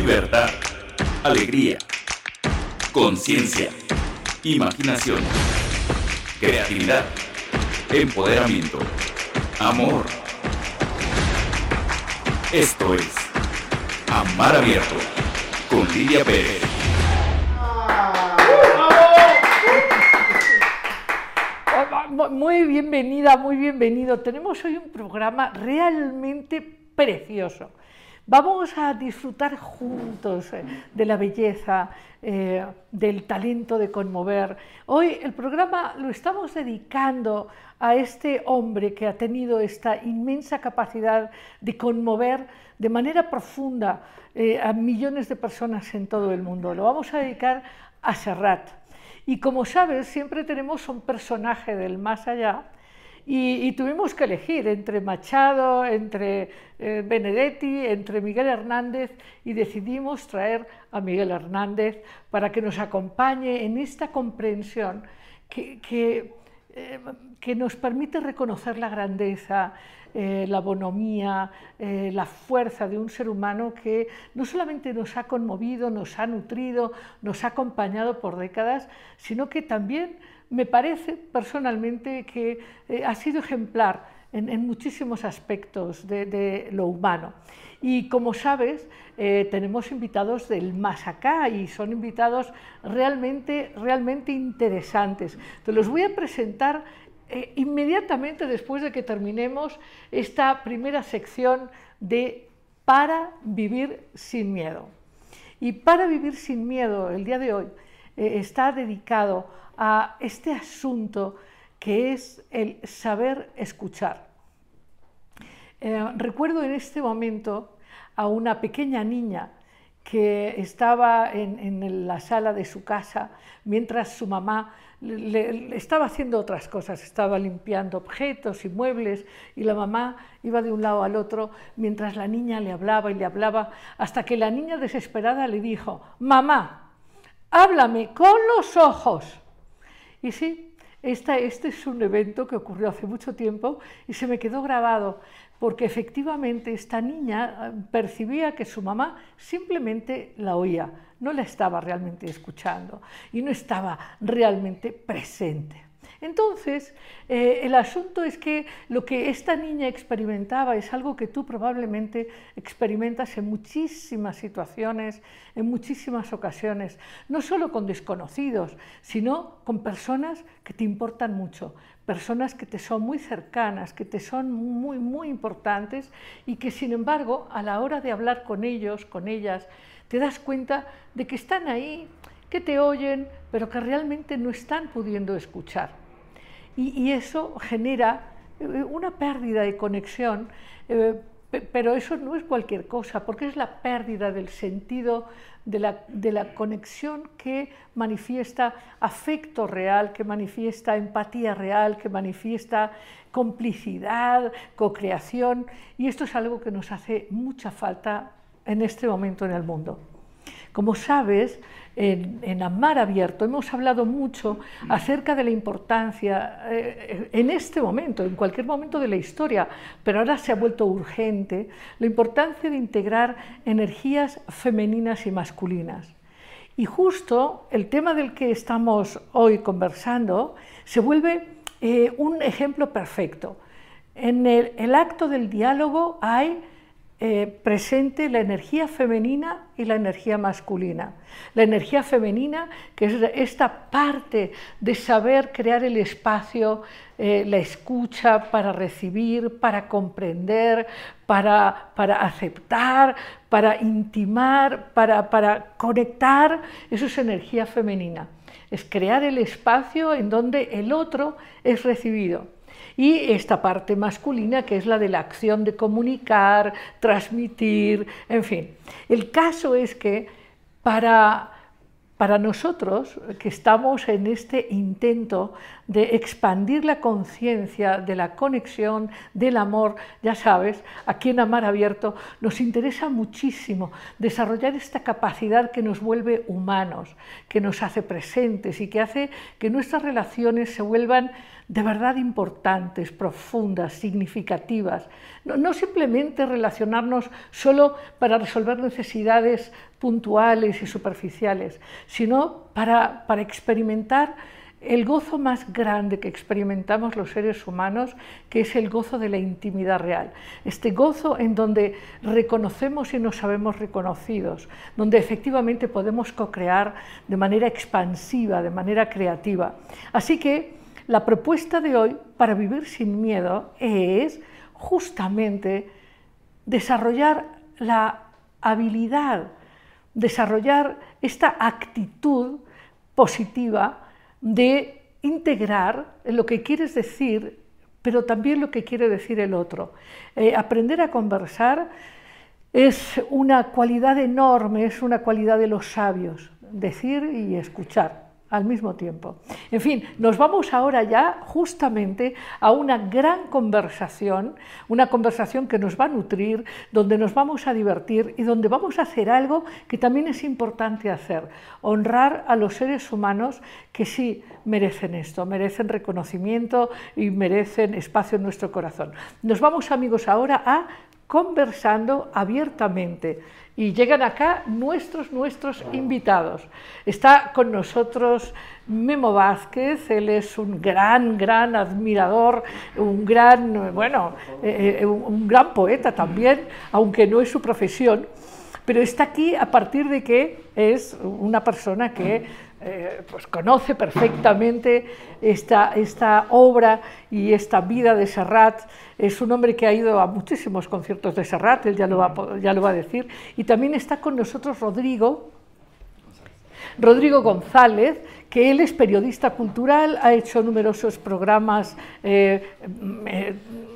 libertad, alegría, conciencia, imaginación, creatividad, empoderamiento, amor. Esto es Amar Abierto con Lidia Pérez. Muy bienvenida, muy bienvenido. Tenemos hoy un programa realmente precioso. Vamos a disfrutar juntos eh, de la belleza, eh, del talento de conmover. Hoy el programa lo estamos dedicando a este hombre que ha tenido esta inmensa capacidad de conmover de manera profunda eh, a millones de personas en todo el mundo. Lo vamos a dedicar a Serrat. Y como sabes, siempre tenemos un personaje del más allá y, tuvimos que elegir entre Machado, entre eh, Benedetti, entre Miguel Hernández y decidimos traer a Miguel Hernández para que nos acompañe en esta comprensión que, que, eh, nos permite reconocer la grandeza, eh, la bonomía, la fuerza de un ser humano que no solamente nos ha conmovido, nos ha nutrido, nos ha acompañado por décadas, sino que también me parece personalmente que eh, ha sido ejemplar en, muchísimos aspectos de, lo humano. Y como sabes, eh, tenemos invitados del más acá y son invitados realmente, realmente interesantes. Te los voy a presentar eh, inmediatamente después de que terminemos esta primera sección de Para vivir sin miedo. Y para vivir sin miedo, el día de hoy, está dedicado a este asunto que es el saber escuchar. Eh, recuerdo en este momento a una pequeña niña que estaba en, la sala de su casa mientras su mamá le, estaba haciendo otras cosas, estaba limpiando objetos y muebles y la mamá iba de un lado al otro mientras la niña le hablaba y le hablaba hasta que la niña desesperada le dijo, mamá, háblame con los ojos. Y sí, este es un evento que ocurrió hace mucho tiempo y se me quedó grabado, porque efectivamente esta niña eh, percibía que su mamá simplemente la oía, no la estaba realmente escuchando y no estaba realmente presente. Entonces, eh, el asunto es que lo que esta niña experimentaba es algo que tú probablemente experimentas en muchísimas situaciones, en muchísimas ocasiones, no solo con desconocidos, sino con personas que te importan mucho, personas que te son muy cercanas, que te son muy, muy importantes y que sin embargo a la hora de hablar con ellos, con ellas, te das cuenta de que están ahí, que te oyen, pero que realmente no están pudiendo escuchar y, eso genera eh, una pérdida de conexión, eh, pero eso no es cualquier cosa, porque es la pérdida del sentido de la, conexión que manifiesta afecto real, que manifiesta empatía real, que manifiesta complicidad, co-creación, y esto es algo que nos hace mucha falta en este momento en el mundo. Como sabes, en, Amar Abierto hemos hablado mucho acerca de la importancia eh, en este momento, en cualquier momento de la historia, pero ahora se ha vuelto urgente, la importancia de integrar energías femeninas y masculinas. Y justo el tema del que estamos hoy conversando se vuelve eh, un ejemplo perfecto. En el acto del diálogo hay eh, presente la energía femenina y la energía masculina. La energía femenina, que es esta parte de saber crear el espacio, eh, la escucha para recibir, para comprender, para, para aceptar, para intimar, para, para conectar, eso es energía femenina. Es crear el espacio en donde el otro es recibido y esta parte masculina que es la de la acción de comunicar, transmitir, en fin. El caso es que para, para nosotros que estamos en este intento de expandir la conciencia de la conexión, del amor, ya sabes, aquí en Amar Abierto nos interesa muchísimo desarrollar esta capacidad que nos vuelve humanos, que nos hace presentes y que hace que nuestras relaciones se vuelvan de verdad importantes, profundas, significativas. No, simplemente relacionarnos solo para resolver necesidades puntuales y superficiales, sino para, para experimentar el gozo más grande que experimentamos los seres humanos, que es el gozo de la intimidad real. Este gozo en donde reconocemos y nos sabemos reconocidos, donde efectivamente podemos co-crear de manera expansiva, de manera creativa. Así que la propuesta de hoy para vivir sin miedo es justamente desarrollar la habilidad, desarrollar esta actitud positiva, de integrar lo que quieres decir, pero también lo que quiere decir el otro. Eh, aprender a conversar es una cualidad enorme, es una cualidad de los sabios, decir y escuchar al mismo tiempo. En fin, nos vamos ahora ya justamente a una gran conversación, una conversación que nos va a nutrir, donde nos vamos a divertir y donde vamos a hacer algo que también es importante hacer, honrar a los seres humanos que sí merecen esto, merecen reconocimiento y merecen espacio en nuestro corazón. Nos vamos amigos ahora a conversando abiertamente y llegan acá nuestros, nuestros invitados. Está con nosotros Memo Vázquez, él es un gran, gran admirador, un gran, bueno, eh, eh, un gran poeta también, aunque no es su profesión, pero está aquí a partir de que es una persona que eh, pues conoce perfectamente esta, esta obra y esta vida de Serrat. Es un hombre que ha ido a muchísimos conciertos de Serrat, él ya lo va, ya lo va a decir. Y también está con nosotros Rodrigo, Rodrigo González, que él es periodista cultural, ha hecho numerosos programas eh, eh,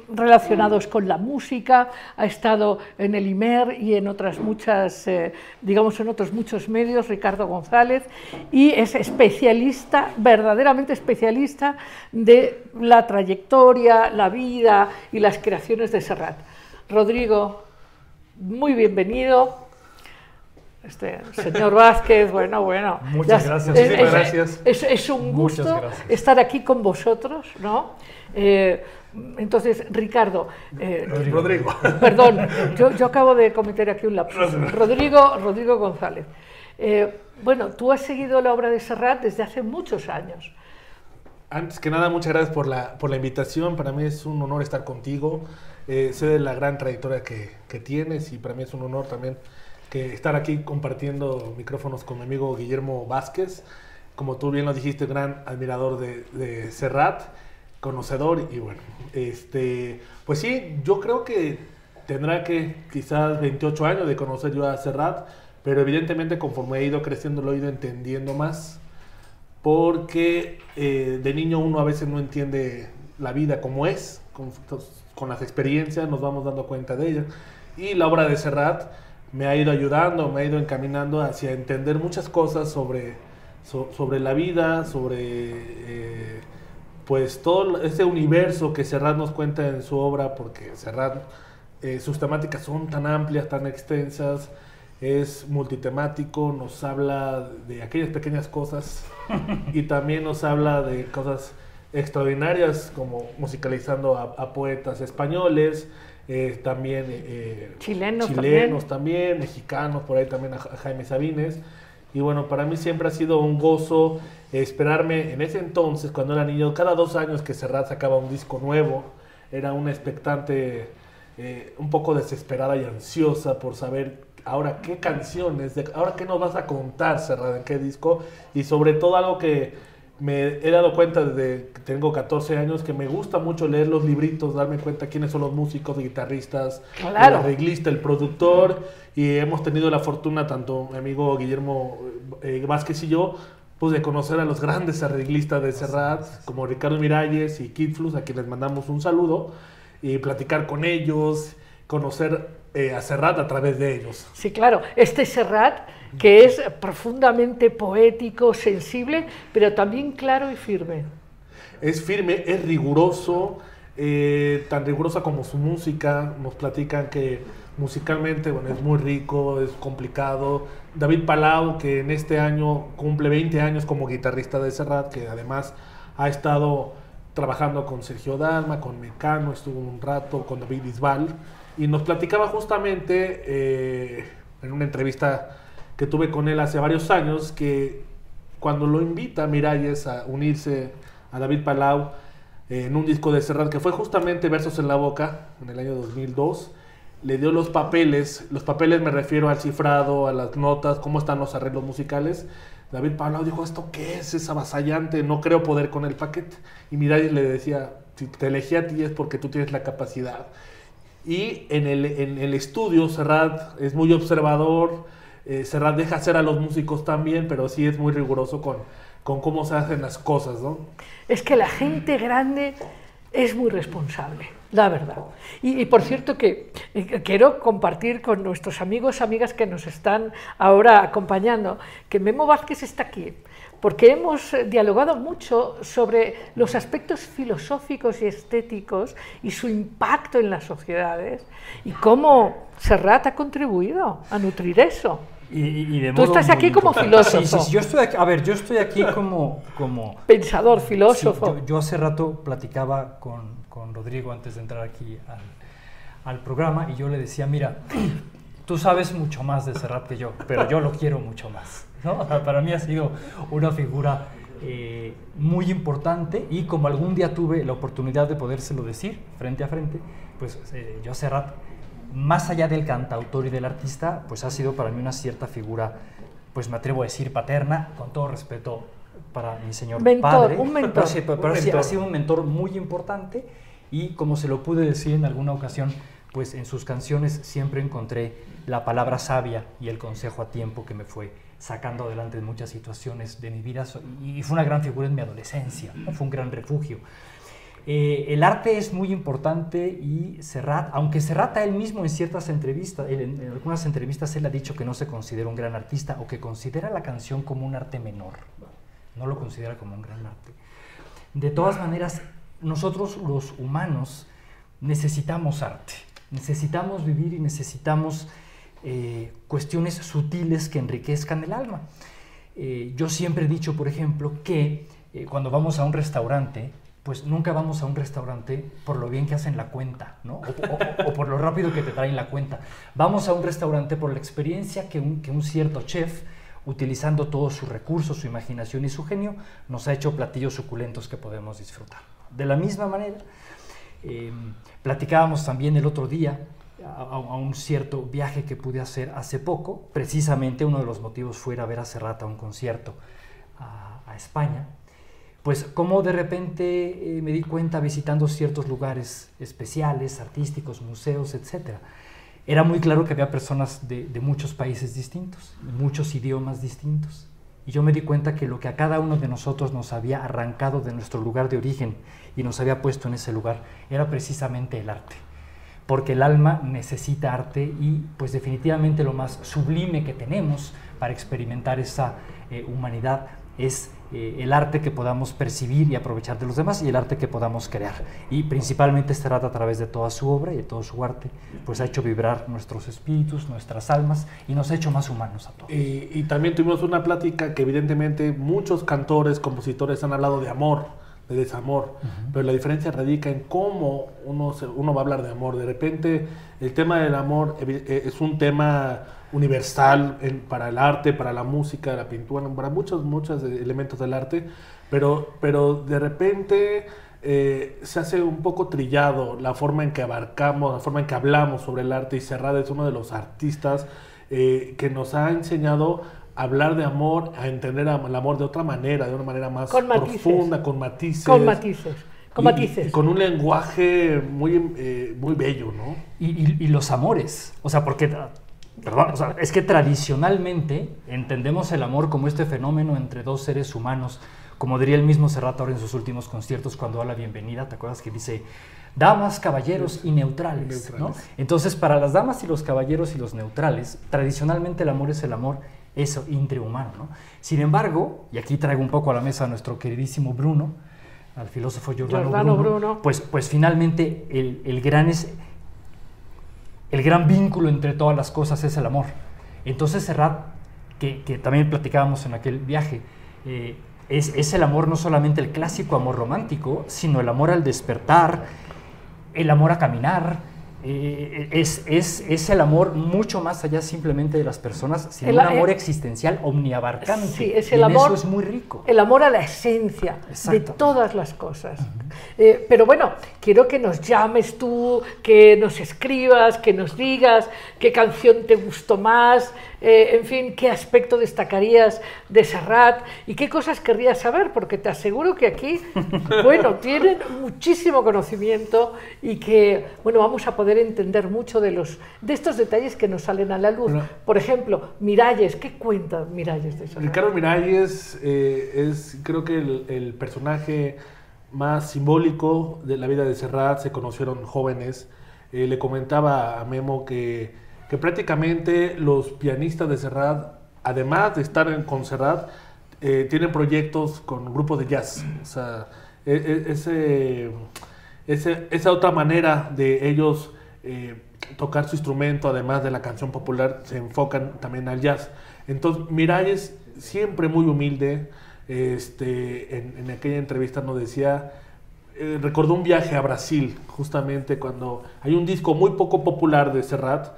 relacionados con la música, ha estado en el IMER y en otras muchas, eh, digamos, en otros muchos medios, Ricardo González, y es especialista, verdaderamente especialista de la trayectoria, la vida y las creaciones de Serrat. Rodrigo, muy bienvenido. Este, señor Vázquez, bueno, bueno. Muchas gracias, es, gracias. Es, un gusto estar aquí con vosotros, ¿no? Eh, entonces, Ricardo. Eh, Rodrigo. Perdón, yo, acabo de cometer aquí un lapsus. Rodrigo, Rodrigo González. Eh, bueno, tú has seguido la obra de Serrat desde hace muchos años. Antes que nada, muchas gracias por la, por la invitación. Para mí es un honor estar contigo. sé de la gran trayectoria que, que tienes y para mí es un honor también estar aquí compartiendo micrófonos con mi amigo Guillermo Vázquez. Como tú bien lo dijiste, gran admirador de, de Serrat, conocedor y bueno, este, pues sí, yo creo que tendrá que quizás 28 años de conocer yo a Serrat, pero evidentemente conforme he ido creciendo lo he ido entendiendo más, porque eh, de niño uno a veces no entiende la vida como es, con, con las experiencias nos vamos dando cuenta de ella. Y la obra de Serrat, me ha ido ayudando, me ha ido encaminando hacia entender muchas cosas sobre, sobre la vida, sobre eh, pues todo ese universo que Serrat nos cuenta en su obra, porque Serrat, eh, sus temáticas son tan amplias, tan extensas, es multitemático, nos habla de aquellas pequeñas cosas y también nos habla de cosas extraordinarias como musicalizando a poetas españoles, eh, también eh, chilenos, también. mexicanos, por ahí también a, Jaime Sabines. Y bueno, para mí siempre ha sido un gozo esperarme en ese entonces, cuando era niño, cada dos años que Serrat sacaba un disco nuevo, era una expectante eh, un poco desesperada y ansiosa por saber ahora qué canciones, ahora qué nos vas a contar Serrat, en qué disco, y sobre todo algo que me he dado cuenta desde que tengo 14 años que me gusta mucho leer los libritos, darme cuenta quiénes son los músicos, guitarristas, el arreglista, el productor. Y hemos tenido la fortuna, tanto mi amigo Guillermo eh, Vázquez y yo, pues de conocer a los grandes arreglistas de Serrat, como Ricardo Miralles y Kid Flus, a quienes mandamos un saludo, y platicar con ellos, conocer eh, a Serrat a través de ellos. Sí, claro. Este Serrat que es profundamente poético, sensible, pero también claro y firme. Es firme, es riguroso, eh, tan rigurosa como su música. Nos platican que musicalmente bueno, es muy rico, es complicado. David Palau, que en este año cumple 20 años como guitarrista de Serrat, que además ha estado trabajando con Sergio Dalma, con Mecano, estuvo un rato con David Isbal y nos platicaba justamente eh, en una entrevista que tuve con él hace varios años que cuando lo invita Miralles a unirse a David Palau eh, en un disco de Serrat que fue justamente Versos en la Boca en el año 2002, le dio los papeles, los papeles me refiero al cifrado, a las notas, cómo están los arreglos musicales. David Palau dijo, ¿esto qué es? Es avasallante, no creo poder con el paquete. Y Miralles le decía, si te elegí a ti es porque tú tienes la capacidad. Y en el, en el estudio Serrat es muy observador, eh, Serrat deja hacer a los músicos también, pero sí es muy riguroso con, con cómo se hacen las cosas, ¿no? Es que la gente grande es muy responsable, la verdad. Y, y por cierto que eh, quiero compartir con nuestros amigos, amigas que nos están ahora acompañando, que Memo Vázquez está aquí, porque hemos eh, dialogado mucho sobre los aspectos filosóficos y estéticos y su impacto en las sociedades y cómo Serrat ha contribuido a nutrir eso. Y, y de Tú modo estás muy aquí como filósofo. Sí, sí, sí, yo estoy aquí, a ver, yo estoy aquí como... como Pensador, sí, filósofo. yo, yo hace rato platicaba con, con Rodrigo antes de entrar aquí al, al programa y yo le decía, mira, tú sabes mucho más de Serrat que yo, pero yo lo quiero mucho más. ¿No? O sea, Para mí ha sido una figura eh, muy importante y como algún día tuve la oportunidad de podérselo decir frente a frente, pues eh, yo Serrat, más allá del cantautor y del artista, pues ha sido para mí una cierta figura, pues me atrevo a decir paterna, con todo respeto para mi señor Mentor, padre. un mentor. Pero sí, pero- pero Un sí, mentor. ha sido un mentor muy importante y como se lo pude decir en alguna ocasión, pues en sus canciones siempre encontré la palabra sabia y el consejo a tiempo que me fue sacando adelante en muchas situaciones de mi vida y fue una gran figura en mi adolescencia, ¿no? fue un gran refugio. Eh, el arte es muy importante y Serrat, aunque Serrat a él mismo en ciertas entrevistas, en, en algunas entrevistas él ha dicho que no se considera un gran artista o que considera la canción como un arte menor, no lo considera como un gran arte. De todas maneras, nosotros los humanos necesitamos arte, necesitamos vivir y necesitamos eh, cuestiones sutiles que enriquezcan el alma. Eh, yo siempre he dicho, por ejemplo, que eh, cuando vamos a un restaurante, pues nunca vamos a un restaurante por lo bien que hacen la cuenta, ¿no? O, por lo rápido que te traen la cuenta. Vamos a un restaurante por la experiencia que un, que un cierto chef, utilizando todos sus recursos, su imaginación y su genio, nos ha hecho platillos suculentos que podemos disfrutar. De la misma manera, eh, platicábamos también el otro día a, un cierto viaje que pude hacer hace poco. Precisamente uno de los motivos fue ver a Serrat a un concierto a, España. Pues como de repente eh, me di cuenta visitando ciertos lugares especiales, artísticos, museos, etc. Era muy claro que había personas de muchos países distintos, muchos idiomas distintos. Y yo me di cuenta que lo que a cada uno de nosotros nos había arrancado de nuestro lugar de origen y nos había puesto en ese lugar era precisamente el arte. Porque el alma necesita arte y pues definitivamente lo más sublime que tenemos para experimentar esa eh, humanidad es eh, el arte que podamos percibir y aprovechar de los demás y el arte que podamos crear. Y principalmente Serrat a través de toda su obra y de todo su arte, pues ha hecho vibrar nuestros espíritus, nuestras almas y nos ha hecho más humanos a todos. Y, y también tuvimos una plática que evidentemente muchos cantores, compositores han hablado de amor, de desamor, pero la diferencia radica en cómo uno, se- uno va a hablar de amor. De repente el tema del amor eh, es un tema universal en- para el arte, para la música, la pintura, para muchos, muchos elementos del arte, pero, pero de repente eh, se hace un poco trillado la forma en que abarcamos, la forma en que hablamos sobre el arte y Serrat es uno de los artistas eh, que nos ha enseñado hablar de amor, a entender el amor de otra manera, de una manera más Con matices. profunda, con matices. Con matices. Con Y- matices. y con un lenguaje muy, eh, muy bello, ¿no? Y, y- y los amores, o sea, porque, perdón, o sea, es que tradicionalmente entendemos el amor como este fenómeno entre dos seres humanos, como diría el mismo Serrat ahora en sus últimos conciertos cuando da la bienvenida, ¿te acuerdas que dice damas, caballeros y neutrales? ¿no? Neutrales. Entonces, para las damas y los caballeros y los neutrales, tradicionalmente el amor es el amor, eso, intrahumano, ¿no? Sin embargo, y aquí traigo un poco a la mesa a nuestro queridísimo Bruno, al filósofo Giordano, Giordano Bruno, Bruno. Pues, pues finalmente el, el gran es, el gran vínculo entre todas las cosas es el amor. Entonces Serrat, que, que también platicábamos en aquel viaje, eh, Es, es el amor no solamente el clásico amor romántico, sino el amor al despertar, el amor a caminar, eh, es, es, es, el amor mucho más allá simplemente de las personas, sino El- un amor eh, existencial omniabarcante. Sí, es Y el en amor. Eso es muy rico. El amor a la esencia de todas las cosas. Eh, pero bueno, quiero que nos llames tú, que nos escribas, que nos digas qué canción te gustó más, eh, en fin, qué aspecto destacarías de Serrat y qué cosas querrías saber, porque te aseguro que aquí, bueno, tienen muchísimo conocimiento y que, bueno, vamos a poder entender mucho de, los, de estos detalles que nos salen a la luz. Bueno. Por ejemplo, Miralles, ¿qué cuenta Miralles de Serrat? Ricardo Miralles eh, es creo que el, el personaje más simbólico de la vida de Serrat, se conocieron jóvenes. Eh, le comentaba a Memo que, que prácticamente los pianistas de Serrat, además de estar en, con Serrat, eh, tienen proyectos con grupos de jazz. O sea, e- e- ese, esa otra manera de ellos eh, tocar su instrumento, además de la canción popular, se enfocan también al jazz. Entonces, Miralles, siempre muy humilde, este, en, en aquella entrevista nos decía, eh, recordó un viaje a Brasil, justamente cuando hay un disco muy poco popular de Serrat,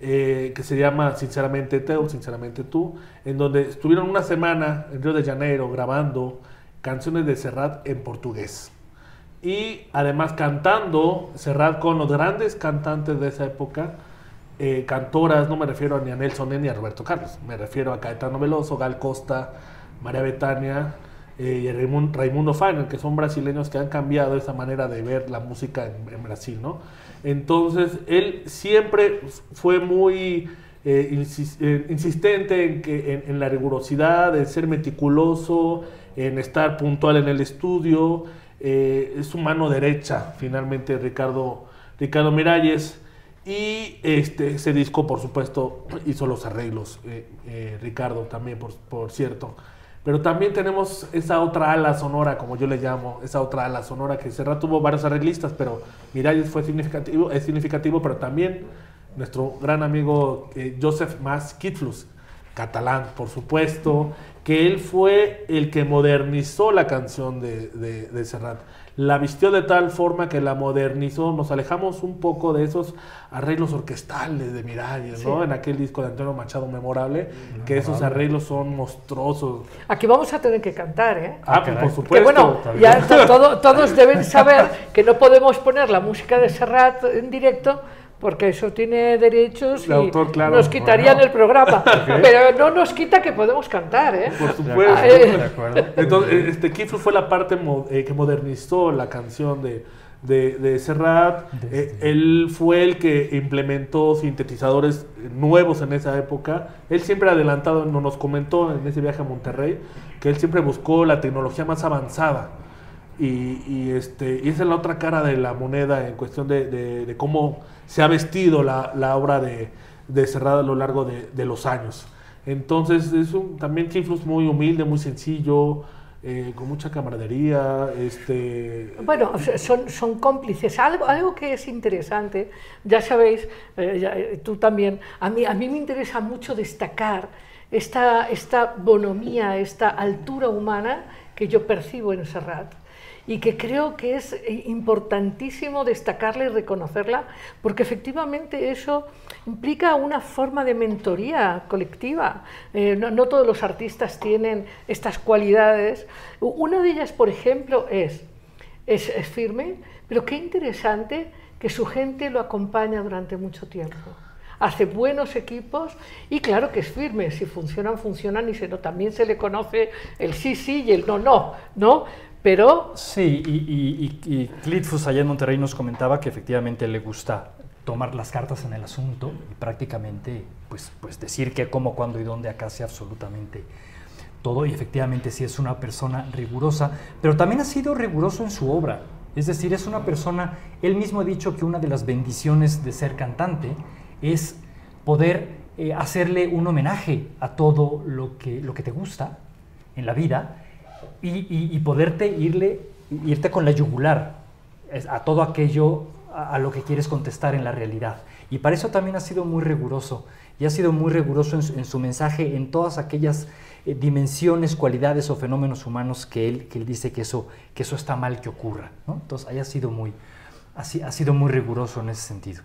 eh, que se llama Sinceramente Teo, Sinceramente Tú, en donde estuvieron una semana en Río de Janeiro grabando canciones de Serrat en portugués. Y además cantando Serrat con los grandes cantantes de esa época, eh, cantoras, no me refiero ni a Nelson ni a Roberto Carlos, me refiero a Caetano Veloso, Gal Costa, María Betania eh, y Raimundo, Raimundo que son brasileños que han cambiado esa manera de ver la música en, en Brasil, ¿no? Entonces, él siempre fue muy eh, eh, insistente en, la rigurosidad, en ser meticuloso, en estar puntual en el estudio. eh, es su mano derecha, finalmente, Ricardo, Ricardo Miralles. Y este, ese disco, por supuesto, hizo los arreglos, Ricardo también, por, por cierto. Pero también tenemos esa otra ala sonora, como yo le llamo, esa otra ala sonora que Serrat tuvo varios arreglistas, pero Miralles fue significativo, es significativo, pero también nuestro gran amigo eh, Joseph Mas Kitflus, catalán, por supuesto, que él fue el que modernizó la canción de, de, de Serrat. La vistió de tal forma que la modernizó. Nos alejamos un poco de esos arreglos orquestales de Miralles, ¿no? Sí. En aquel disco de Antonio Machado memorable, que esos arreglos son monstruosos. Aquí vamos a tener que cantar, ¿eh? Ah, Ah, pues, por Que supuesto. bueno, está ya todo- todos deben saber que no podemos poner la música de Serrat en directo porque eso tiene derechos y De autor, claro. nos quitarían Bueno. el programa. Pero no nos quita que podemos cantar, ¿eh? Por supuesto. acuerdo, Eh. de acuerdo. Entonces, este Kitflus fue la parte mo- eh, que modernizó la canción de, de, de Serrat. Eh, él fue el que implementó sintetizadores nuevos en esa época. Él siempre adelantado, no- nos comentó en ese viaje a Monterrey, que él siempre buscó la tecnología más avanzada. Y, y, este, y esa es la otra cara de la moneda en cuestión de, de- de cómo se ha vestido la, la obra de, de Serrat a lo largo de, de los años. Entonces es un, también Kitflus muy humilde, muy sencillo, eh, con mucha camaradería. Este, Bueno, son, son cómplices. Algo, algo que es interesante, ya sabéis, eh, eh, tú también, a mí, a mí me interesa mucho destacar esta, esta bonomía, esta altura humana que yo percibo en Serrat y que creo que es importantísimo destacarla y reconocerla, porque efectivamente eso implica una forma de mentoría colectiva. Eh, no, no todos los artistas tienen estas cualidades. Una de ellas, por ejemplo, es, es, es firme, pero qué interesante que su gente lo acompaña durante mucho tiempo. Hace buenos equipos y claro que es firme, si funcionan, funcionan y se, no, también se le conoce el sí, sí y el no, no, ¿no? Pero Sí, y, y, y, Clitfus allá en Monterrey nos comentaba que efectivamente le gusta tomar las cartas en el asunto y prácticamente pues, pues decir qué, cómo, cuándo y dónde acá hace absolutamente todo y efectivamente sí es una persona rigurosa, pero también ha sido riguroso en su obra. Es decir, es una persona, él mismo ha dicho que una de las bendiciones de ser cantante es poder eh, hacerle un homenaje a todo lo que, lo que te gusta en la vida y, y- y poderte irle, irte con la yugular a todo aquello a, a lo que quieres contestar en la realidad. Y para eso también ha sido muy riguroso. Y ha sido muy riguroso en su, en su mensaje, en todas aquellas eh, dimensiones, cualidades o fenómenos humanos que él, que él dice que eso, que eso está mal que ocurra. ¿no? Entonces, haya sido muy, ha, ha sido muy riguroso en ese sentido.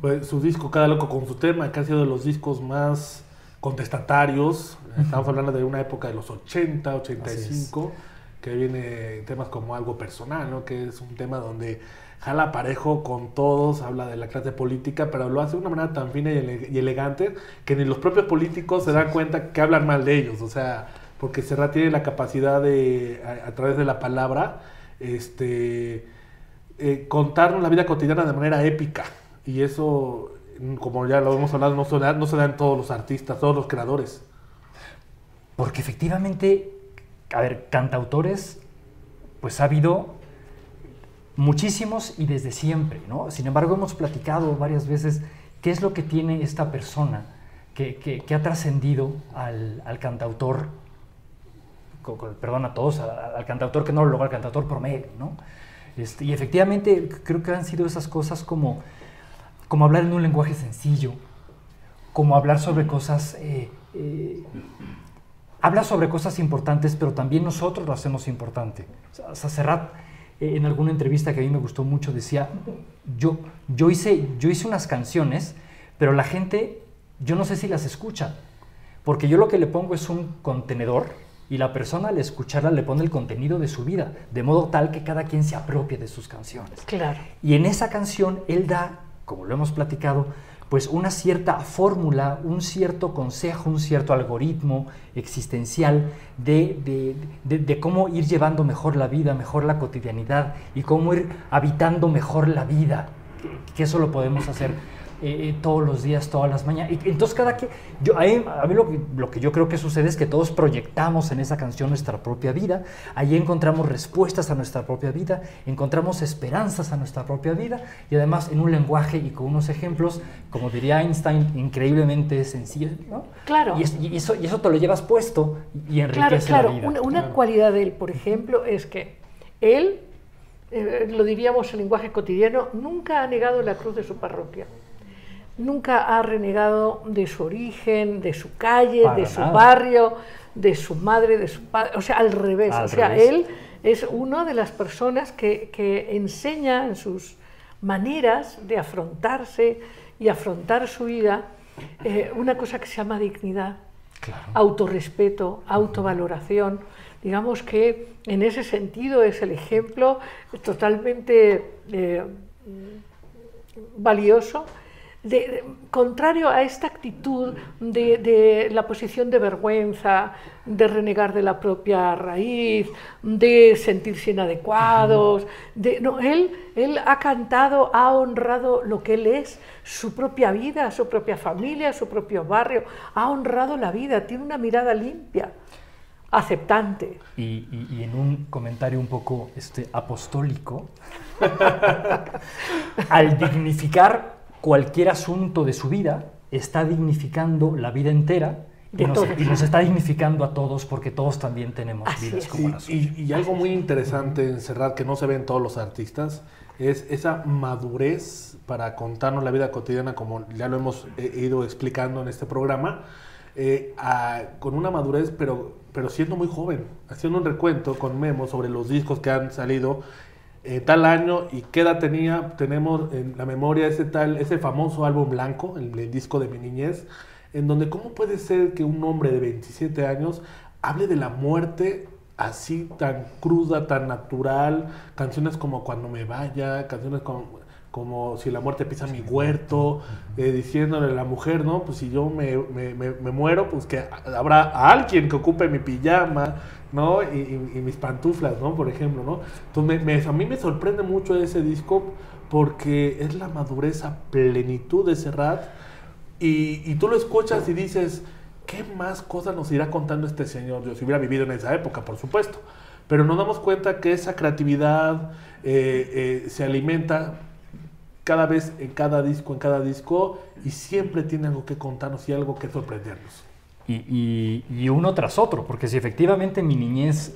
Pues, su disco Cada Loco con su tema, que ha sido de los discos más contestatarios. Estamos hablando de una época de los 80, 85, que viene temas como algo personal, ¿no? que es un tema donde jala parejo con todos, habla de la clase política, pero lo hace de una manera tan fina y, ele- y elegante que ni los propios políticos se dan cuenta que hablan mal de ellos. O sea, porque Serrat tiene la capacidad de, a, a través de la palabra, este, eh, contarnos la vida cotidiana de manera épica. Y eso, como ya lo hemos hablado, no se da, no se da en todos los artistas, todos los creadores. Porque efectivamente, a ver, cantautores, pues ha habido muchísimos y desde siempre, ¿no? Sin embargo, hemos platicado varias veces qué es lo que tiene esta persona que, que- que ha trascendido al, al cantautor, co- co- perdón a todos, a- al cantautor que no lo logra, al cantautor promedio, ¿no? Este, y efectivamente creo que han sido esas cosas como, como hablar en un lenguaje sencillo, como hablar sobre cosas... eh, eh, habla sobre cosas importantes, pero también nosotros lo hacemos importante. O sea, Serrat, eh, en alguna entrevista que a mí me gustó mucho, decía, yo, yo, hice, yo hice unas canciones, pero la gente, yo no sé si las escucha, porque yo lo que le pongo es un contenedor y la persona al escucharla le pone el contenido de su vida, de modo tal que cada quien se apropie de sus canciones. Claro. Y en esa canción él da, como lo hemos platicado, pues una cierta fórmula, un cierto consejo, un cierto algoritmo existencial de, de- de- cómo ir llevando mejor la vida, mejor la cotidianidad y cómo ir habitando mejor la vida, que, que eso lo podemos hacer eh, eh, todos los días, todas las mañanas. Y entonces cada que, yo, a mí, a mí lo, que, lo que yo creo que sucede es que todos proyectamos en esa canción nuestra propia vida, ahí encontramos respuestas a nuestra propia vida, encontramos esperanzas a nuestra propia vida y además en un lenguaje y con unos ejemplos, como diría Einstein, increíblemente sencillos. ¿no? Claro. Y, es- y eso, y eso te lo llevas puesto y Claro, enriquece claro. la vida. Una, una cualidad de él, por ejemplo, es que él, eh, lo diríamos en lenguaje cotidiano, nunca ha negado la cruz de su parroquia. Nunca ha renegado de su origen, de su calle, Para de su nada. barrio, de su madre, de su padre. O sea, al revés. Al o sea, revés. él es una de las personas que, que enseña en sus maneras de afrontarse y afrontar su vida eh, una cosa que se llama dignidad Claro. autorrespeto, autovaloración. Digamos que en ese sentido es el ejemplo totalmente eh, valioso, contrario a esta actitud de, la posición de vergüenza, de renegar de la propia raíz, de sentirse inadecuados. De, no, él, él ha cantado, ha honrado lo que él es, su propia vida, su propia familia, su propio barrio, ha honrado la vida, tiene una mirada limpia, aceptante. Y- y en un comentario un poco este, apostólico, al dignificar cualquier asunto de su vida, está dignificando la vida entera y nos, todos. y nos está dignificando a todos porque todos también tenemos Así vidas es. como la suya. y- y algo muy interesante en Serrat que no se ve en todos los artistas es esa madurez para contarnos la vida cotidiana como ya lo hemos eh, ido explicando en este programa, eh, a- con una madurez pero, pero siendo muy joven, haciendo un recuento con Memo sobre los discos que han salido eh, tal año y qué edad tenía, tenemos en la memoria ese tal, ese famoso álbum blanco, el, disco de mi niñez, en donde cómo puede ser que un hombre de 27 años hable de la muerte así tan cruda, tan natural, canciones como Cuando me vaya, canciones como, como Si la muerte pisa mi huerto, eh, diciéndole a la mujer, ¿no? Pues si yo me- me muero, pues que habrá alguien que ocupe mi pijama, ¿no? Y, y- mis pantuflas, ¿no? Por ejemplo, ¿no? Entonces me- me- a mí me sorprende mucho ese disco porque es la madurez a plenitud de Serrat y, y tú lo escuchas y dices, ¿qué más cosas nos irá contando este señor? Yo si hubiera vivido en esa época, por supuesto. Pero nos damos cuenta que esa creatividad eh, eh, se alimenta cada vez en cada disco, en cada disco, y siempre tiene algo que contarnos y algo que sorprendernos. Y, y- y uno tras otro, porque si efectivamente mi niñez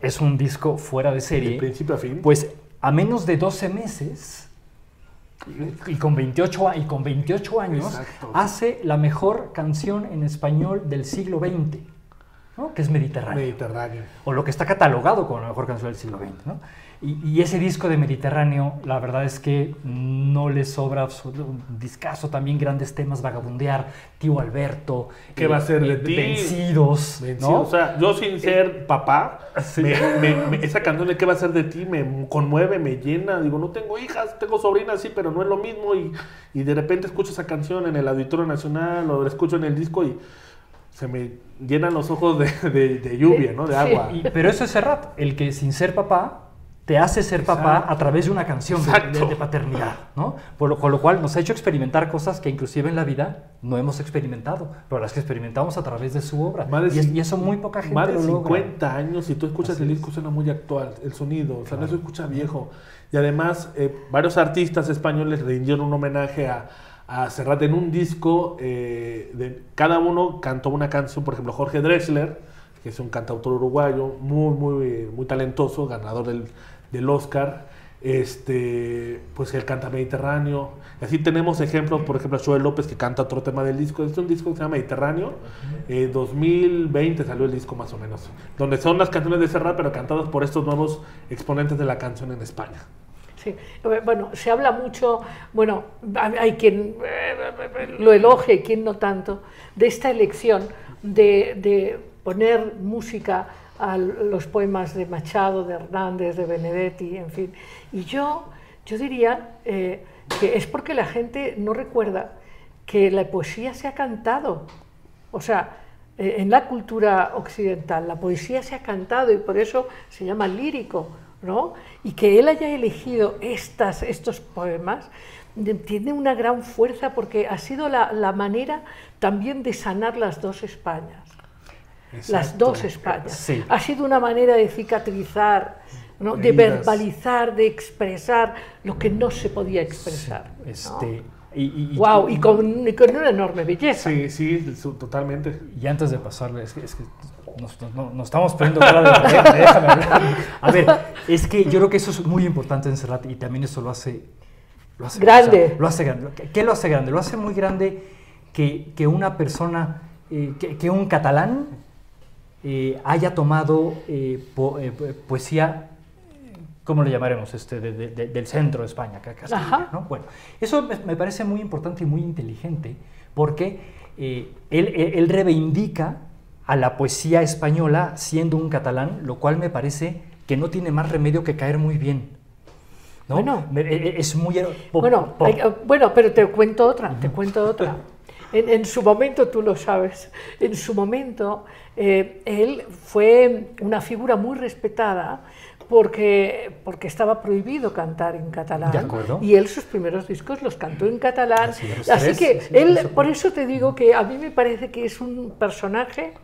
es un disco fuera de De serie, principio a fin. pues a menos de 12 meses y con 28, a- y con 28 años Exacto. hace la mejor canción en español del siglo XX, ¿no? que es Mediterráneo Mediterráneo. o lo que está catalogado como la mejor canción del siglo XX. ¿no? Y, y ese disco de Mediterráneo, la verdad es que no le sobra absoluto, un discazo también, grandes temas, Vagabundear, Tío Alberto, ¿Qué va a ser de eh, ti? Vencidos, Vencido. ¿no? O sea, yo sin ser papá, Sí. me- me- me- esa canción de ¿Qué va a ser de ti? me conmueve, me llena. Digo, no tengo hijas, tengo sobrinas, sí, pero no es lo mismo. Y, y de repente escucho esa canción en el Auditorio Nacional o la escucho en el disco y se me llenan los ojos de, de- de lluvia, ¿no? De Sí. agua. Y- pero eso es Serrat, el que sin ser papá te hace ser papá a través de una canción de, Exacto. de- de paternidad, ¿no? Por lo, con lo cual nos ha hecho experimentar cosas que inclusive en la vida no hemos experimentado, pero las que experimentamos a través de su obra. Y, es- y eso muy poca gente Más de lo logra. 50 años, y tú escuchas Así el disco, suena muy actual, el sonido, o sea, no se escucha viejo. Y además, eh, varios artistas españoles rindieron un homenaje a, a Serrat en un disco, eh, de, cada uno cantó una canción, por ejemplo, Jorge Drexler, que es un cantautor uruguayo, muy, muy, muy talentoso, ganador del, del Oscar, este, pues él canta Mediterráneo. Así tenemos ejemplos, por ejemplo, Joel López que canta otro tema del disco. Este es un disco que se llama Mediterráneo. Eh, 2020 salió el disco más o menos. Donde son las canciones de Serrat, pero cantadas por estos nuevos exponentes de la canción en España. Sí, bueno, se habla mucho, bueno, hay quien eh, lo elogia y quien no tanto, de esta elección de, de poner música a los poemas de Machado, de Hernández, de Benedetti, en fin. Y yo, yo diría eh, que es porque la gente no recuerda que la poesía se ha cantado. O sea, eh, en la cultura occidental la poesía se ha cantado y por eso se llama lírico, ¿no? Y que él haya elegido estas, estos poemas tiene una gran fuerza porque ha sido la, la manera también de sanar las dos Españas. Las Exacto. dos Españas. Sí. Ha sido una manera de cicatrizar, ¿no? de verbalizar, de expresar lo que no se podía expresar. ¿no? Este, y, y- y- Wow, y con, y con una enorme belleza. Sí, sí, su- totalmente. Y antes de pasarle, es que, es que nos, nos- nos estamos poniendo cara de déjame, hablar. A ver, es que yo creo que eso es muy importante en Serrat y también eso lo hace, lo hace Grande. lo hace grande. ¿Qué lo hace grande? Lo hace muy grande que, que una persona, eh, que, que un catalán eh, haya tomado eh, po- eh, po- poesía, ¿cómo le llamaremos? Este, de- de- de- del centro de España, ca- Castilla. ¿no? Bueno, eso me, me parece muy importante y muy inteligente porque eh, él, él- él reivindica a la poesía española siendo un catalán, lo cual me parece que no tiene más remedio que caer muy bien. ¿no? Bueno. E- e- es muy... Bueno, hay- bueno, pero te cuento otra, te cuento otra. En, en su momento, tú lo sabes, en su momento eh, él fue una figura muy respetada porque, porque estaba prohibido cantar en catalán. De acuerdo. Y él sus primeros discos los cantó en catalán. Así, Así tres, que sí, él, eso. por eso te digo que a mí me parece que es un personaje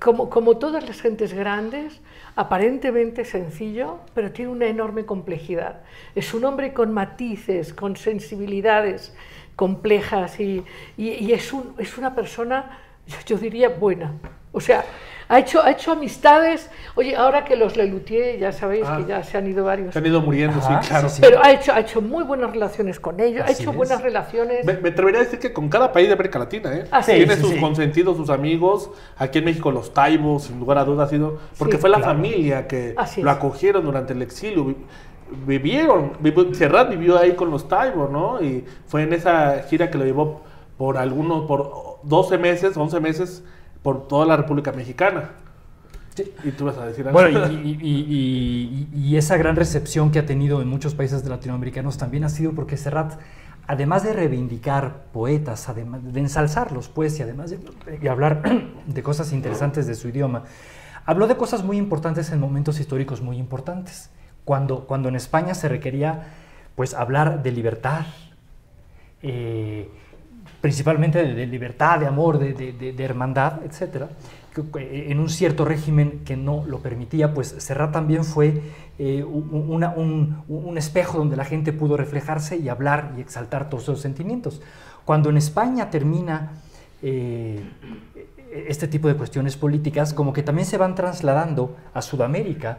como, como todas las gentes grandes, aparentemente sencillo, pero tiene una enorme complejidad. Es un hombre con matices, con sensibilidades complejas y, y- y es, un- es una persona, yo, yo diría, buena. O sea, ha hecho, ha hecho amistades. Oye, ahora que los Lelutier, ya sabéis Ah. que ya se han ido varios, Se han ido muriendo, Ajá, sí, claro. sí, sí. pero ha hecho, ha hecho muy buenas relaciones con ellos, Así ha hecho es. buenas relaciones. Me, me atrevería a decir que con cada país de América Latina, ¿eh? Ah, sí, Tiene sí, sus sí. consentidos, sus amigos. Aquí en México los taibos, sin lugar a dudas, ha sido... Porque Sí, fue la claro. familia que Así lo es. acogieron durante el exilio. Vi- Vivieron, Serrat vivió ahí con los taibos, ¿no? Y fue en esa gira que lo llevó por algunos, por 12 meses, 11 meses, por toda la República Mexicana. Y tú vas a decir algo. Bueno, y, y- y- y- esa gran recepción que ha tenido en muchos países latinoamericanos también ha sido porque Serrat, además de reivindicar poetas, además de ensalzarlos, pues, y además de, de hablar de cosas interesantes de su idioma, habló de cosas muy importantes en momentos históricos muy importantes. Cuando, cuando en España se requería, pues, hablar de libertad, eh, principalmente de, de libertad, de amor, de, de- de- hermandad, etc. En un cierto régimen que no lo permitía, pues Serrat también fue eh, un, una- un- un espejo donde la gente pudo reflejarse y hablar y exaltar todos esos sentimientos. Cuando en España termina eh, este tipo de cuestiones políticas, como que también se van trasladando a Sudamérica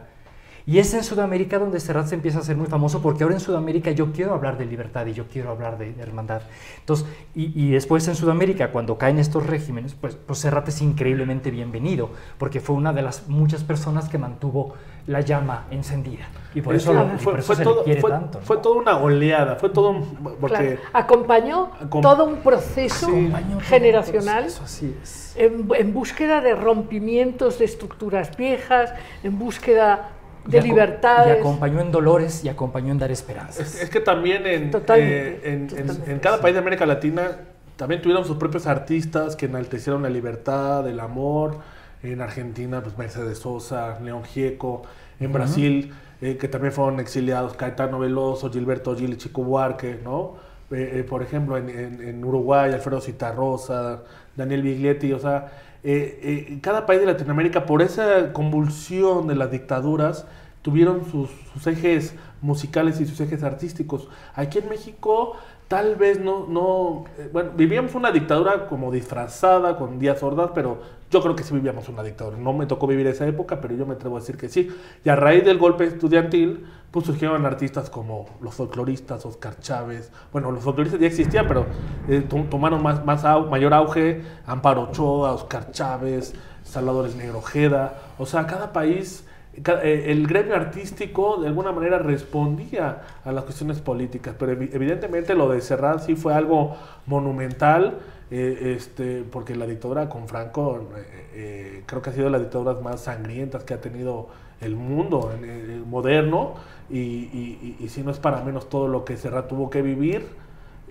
Y es en Sudamérica donde Serrat se empieza a hacer muy famoso, porque ahora en Sudamérica yo quiero hablar de libertad y yo quiero hablar de, hermandad. Entonces, y, y, después en Sudamérica, cuando caen estos regímenes, pues, pues Serrat es increíblemente bienvenido, porque fue una de las muchas personas que mantuvo la llama encendida. Y por eso, lo, fue, por eso fue se todo, le quiere fue, tanto. ¿no? fue toda una oleada, fue todo un... Porque Claro, acompañó Acom- todo un proceso Sí. generacional Eso así es. en, en búsqueda de rompimientos de estructuras viejas, en búsqueda de libertades. Y acompañó en dolores y acompañó en dar esperanzas. Es, es que también en, Totalmente, eh, en, en- totalmente, en cada sí. país de América Latina también tuvieron sus propios artistas que enaltecieron la libertad, el amor. En Argentina, pues Mercedes Sosa, León Gieco. En Brasil, eh, que también fueron exiliados, Caetano Veloso, Gilberto Gil y Chico Buarque, ¿no? Eh, eh, por ejemplo, en, en- en Uruguay, Alfredo Citarrosa, Daniel Biglietti, o sea, eh, eh, cada país de Latinoamérica, por esa convulsión de las dictaduras, tuvieron sus, ejes musicales y sus ejes artísticos. Aquí en México, tal vez no, no eh, bueno, vivíamos una dictadura como disfrazada con Díaz Ordaz, pero yo creo que sí vivíamos una dictadura. No me tocó vivir esa época, pero yo me atrevo a decir que sí. Y a raíz del golpe estudiantil, pues surgieron artistas como los folcloristas, Oscar Chávez. Bueno, los folcloristas ya existían, pero eh, to- tomaron más, mayor auge. Amparo Ochoa, Oscar Chávez, Salvadores Negrojeda. O sea, cada país eh, el gremio artístico de alguna manera respondía a las cuestiones políticas, pero evi- evidentemente lo de Serrat sí fue algo monumental, eh, este, porque la dictadura con Franco eh, creo que ha sido de las dictaduras más sangrientas que ha tenido el mundo en- en- moderno, y, y, y- y si no es para menos todo lo que Serrat tuvo que vivir,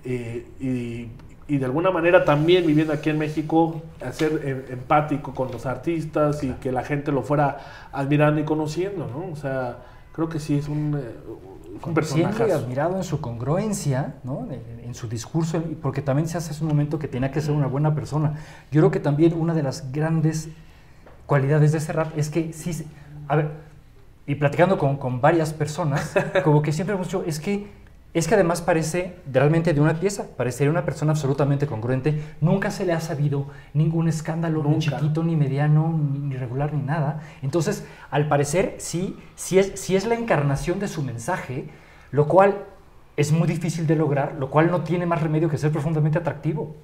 eh, y, de alguna manera también viviendo aquí en México, hacer em- empático con los artistas y que la gente lo fuera admirando y conociendo, ¿no? O sea, creo que sí es un, eh, un y personaje. admirado en su congruencia, ¿no? en, en su discurso, porque también se hace un momento que tenía que ser una buena persona. Yo creo que también una de las grandes cualidades de Serrat es que sí, a ver, y platicando con, con varias personas, como que siempre hemos dicho, es que, es que además parece realmente de una pieza, parecería una persona absolutamente congruente, nunca se le ha sabido ningún escándalo, ni chiquito, ni mediano, ni, ni regular, ni nada. Entonces, al parecer, sí, sí es, sí es la encarnación de su mensaje, lo cual es muy difícil de lograr, lo cual no tiene más remedio que ser profundamente atractivo.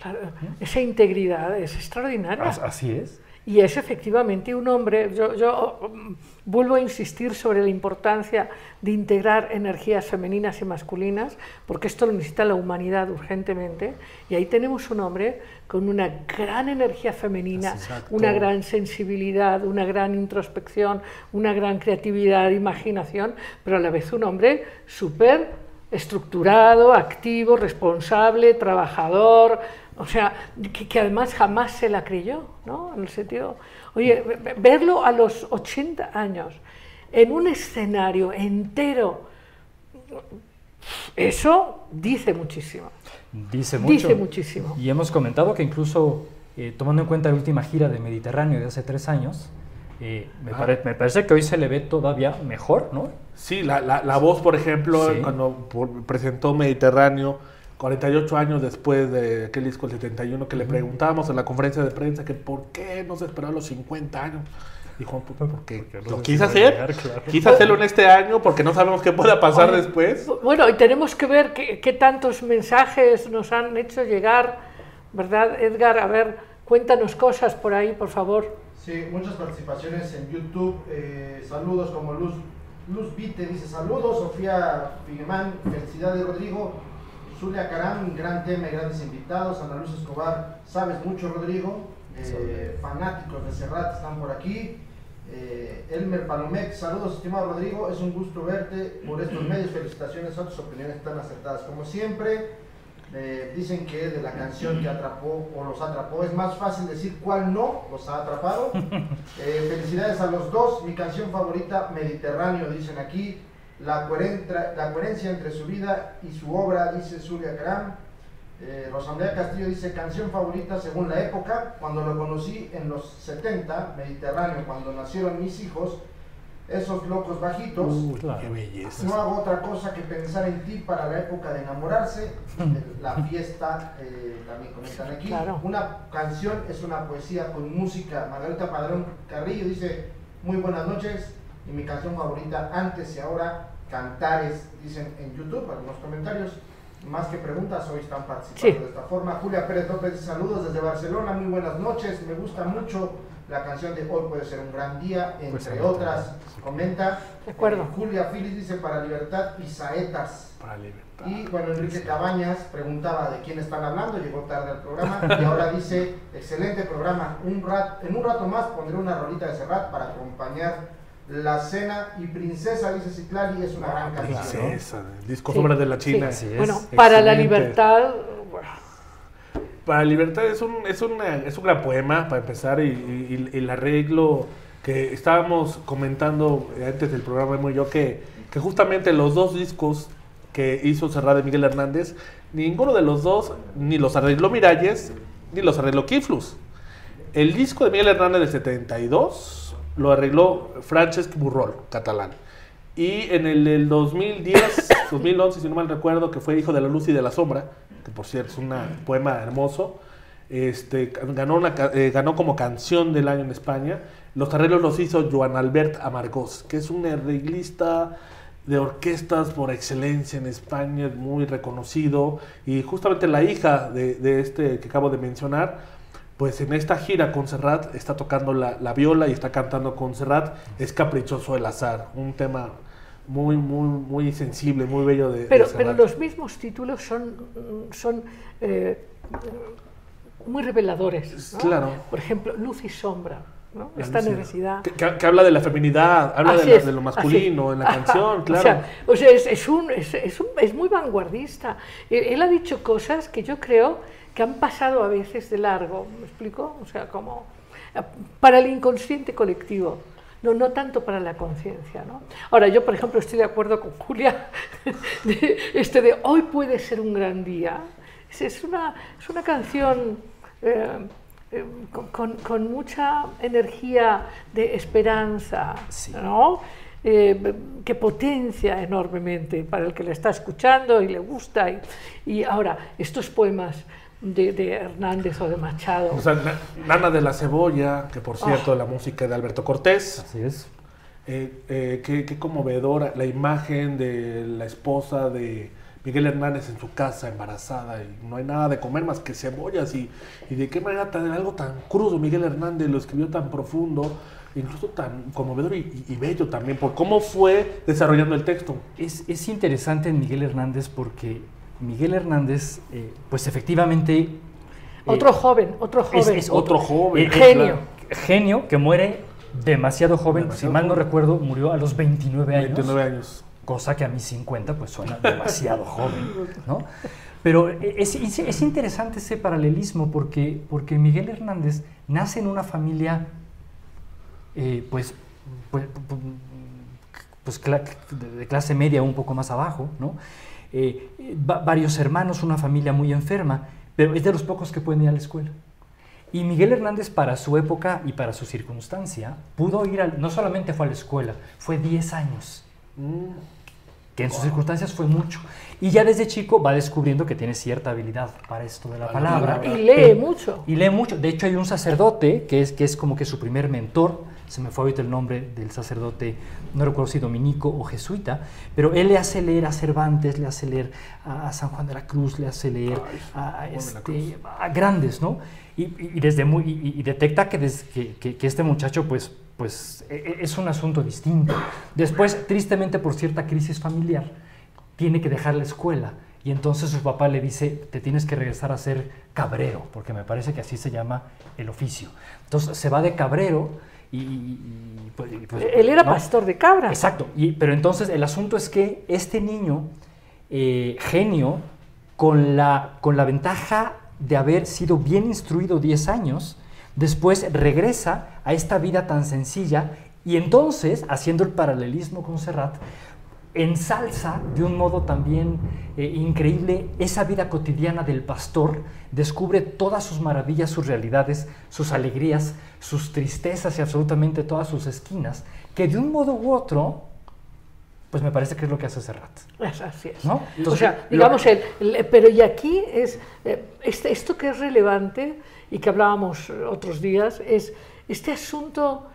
Claro, esa integridad es extraordinaria. As- Así es. Y es efectivamente un hombre, yo, yo, mm, vuelvo a insistir sobre la importancia de integrar energías femeninas y masculinas, porque esto lo necesita la humanidad urgentemente, y ahí tenemos un hombre con una gran energía femenina, Exacto. una gran sensibilidad, una gran introspección, una gran creatividad, imaginación, pero a la vez un hombre súper estructurado, activo, responsable, trabajador, o sea, que, que además jamás se la creyó, ¿no? En el sentido, oye, ve- ve- verlo a los 80 años en un escenario entero, eso dice muchísimo. Dice mucho. Dice muchísimo. Y hemos comentado que incluso, eh, tomando en cuenta la última gira de Mediterráneo de hace tres años, eh, me, Ah. pare- me parece que hoy se le ve todavía mejor, ¿no? Sí, la, la, la voz, por ejemplo, Sí. cuando por- presentó Mediterráneo, 48 años después de aquel disco el 71, que le preguntábamos en la conferencia de prensa que por qué no se esperó a los 50 años. Dijo, "Pues, porque Porque lo no quise se hacer, llegar, claro. quise hacerlo en este año porque no sabemos qué pueda pasar Oye, después. Bueno, y tenemos que ver qué, qué tantos mensajes nos han hecho llegar, ¿verdad, Edgar? A ver, cuéntanos cosas por ahí, por favor. Sí, muchas participaciones en YouTube. eh, saludos como Luz, Luz Vite dice saludos. Sofía Figuemán, felicidades Rodrigo. Zulia Caram, gran tema y grandes invitados. Ana Luz Escobar, sabes mucho Rodrigo. Eh, fanáticos de Serrat están por aquí. Eh, Elmer Palomec, saludos estimado Rodrigo, es un gusto verte por estos medios, felicitaciones, son tus opiniones tan acertadas como siempre. Eh, dicen que de la canción que atrapó o los atrapó es más fácil decir cuál no los ha atrapado. Felicidades a los dos, mi canción favorita, Mediterráneo, dicen aquí. La, coherentra- la coherencia entre su vida y su obra, dice Zulia Caram. Eh, Rosandrea Castillo dice canción favorita según la época, cuando lo conocí en los 70, Mediterráneo, cuando nacieron mis hijos, esos locos bajitos. Uy, claro. qué belleza. No hago otra cosa que pensar en ti para la época de enamorarse, de la fiesta, eh, también comentan aquí. Claro. Una canción es una poesía con música. Margarita Padrón Carrillo dice, muy buenas noches, Y mi canción favorita, antes y ahora, Cantares, dicen en YouTube, algunos comentarios. Más que preguntas, hoy están participando Sí. de esta forma. Julia Pérez López dice saludos desde Barcelona, muy buenas noches. Me gusta mucho la canción de Hoy puede ser un gran día, entre Pues, sí. otras. Comenta. De acuerdo. Eh, Julia Filis dice para libertad y saetas. Para libertad. Y bueno, Enrique Cabañas preguntaba de quién están hablando, llegó tarde al programa y ahora dice, excelente programa, un rat, en un rato más pondré una rolita de Serrat para acompañar la cena y Princesa, dice Citlali, es una gran canción. Princesa, el disco Sí, Sombras de la China. sí. Bueno, para la Excelente. libertad, bueno, Para Libertad es un, es, una- es un gran poema, para empezar, y, y- y el arreglo que estábamos comentando antes del programa, Emo y yo, que, que justamente los dos discos que hizo Serrat de Miguel Hernández, ninguno de los dos ni los arregló Miralles, ni los arregló Kiflus. El disco de Miguel Hernández del 72 lo arregló Francesc Burrol, catalán. Y en el del 2010, 2011, si no mal recuerdo, que fue Hijo de la Luz y de la Sombra, que por cierto es un poema hermoso, este, ganó, una, eh, ganó como canción del año en España. Los arreglos los hizo Joan Albert Amargós, que es un arreglista de orquestas por excelencia en España, es muy reconocido. Y justamente la hija de, de este que acabo de mencionar, pues en esta gira con Serrat está tocando la, la viola y está cantando con Serrat. Es Caprichoso el Azar, un tema muy, muy, muy sensible, muy bello de, de pero, pero los mismos títulos son, son eh, muy reveladores. ¿no? Claro. Por ejemplo, Luz y Sombra, ¿no? Esta necesidad. Que, habla de la feminidad, habla de, la- lo masculino en la canción, claro. O sea, o sea, es, es un, es, es un- es muy vanguardista. Él, él ha dicho cosas que yo creo que han pasado a veces de largo, ¿me explico? O sea, como eh, para el inconsciente colectivo. No, no tanto para la conciencia. ¿no? Ahora, yo, por ejemplo, estoy de acuerdo con Julia, de, este de hoy puede ser un gran día. Es, una, es una canción eh, eh, con, con- mucha energía de esperanza, Sí. ¿no? Eh, que potencia enormemente para el que le está escuchando y le gusta. Y, y ahora, estos poemas de, de Hernández o de Machado, O sea, Na- Nana de la Cebolla, que por cierto, Ah. la música de Alberto Cortés. Así es. Eh, eh, qué, qué conmovedora la imagen de la esposa de Miguel Hernández en su casa embarazada y no hay nada de comer más que cebollas y, y de qué manera tan, algo tan crudo Miguel Hernández lo escribió tan profundo, incluso tan conmovedor y, y- y bello también por cómo fue desarrollando el texto. Es, es interesante en Miguel Hernández porque Miguel Hernández, eh, pues efectivamente... eh, otro joven, otro joven. es Otro joven, eh, Genio. claro. genio que muere demasiado joven, Demasiado si mal no joven. recuerdo, murió a los 29 años. 29 años. cosa que a mis 50 pues suena demasiado joven, ¿no? Pero es, es- es interesante ese paralelismo porque, porque Miguel Hernández nace en una familia eh, pues, pues, pues de de clase media un poco más abajo, ¿no? Eh, va- varios hermanos, una familia muy enferma, pero es de los pocos que pueden ir a la escuela. Y Miguel Hernández para su época y para su circunstancia pudo ir, al, no solamente fue a la escuela, fue 10 años Mm. que en sus circunstancias fue mucho. Y ya desde chico va descubriendo que tiene cierta habilidad para esto de la palabra. Y lee Eh, mucho. Y lee mucho. De hecho, hay un sacerdote que es, que es como que su primer mentor. Se me fue ahorita el nombre del sacerdote, no recuerdo si dominico o jesuita, pero él le hace leer a Cervantes, le hace leer a, San Juan de la Cruz, le hace leer a, este, a grandes, ¿no? Y, y- desde muy, y, y detecta que, des- que, que- que este muchacho, pues, pues, e- e- es un asunto distinto. Después, tristemente, por cierta crisis familiar, tiene que dejar la escuela. Y entonces su papá le dice, te tienes que regresar a ser cabrero, porque me parece que así se llama el oficio. Entonces se va de cabrero y... pues- pues, Él era ¿no? pastor de cabras. Exacto, y- pero entonces el asunto es que este niño, eh, genio, con la, con la ventaja de haber sido bien instruido 10 años, después regresa a esta vida tan sencilla y entonces, haciendo el paralelismo con Serrat, ensalza de un modo también eh, increíble esa vida cotidiana del pastor, descubre todas sus maravillas, sus realidades, sus alegrías, sus tristezas y absolutamente todas sus esquinas, que de un modo u otro, pues me parece que es lo que hace Serrat. Así es. lo- digamos, el, el- pero y aquí es, eh, este- esto que es relevante y que hablábamos otros días, es este asunto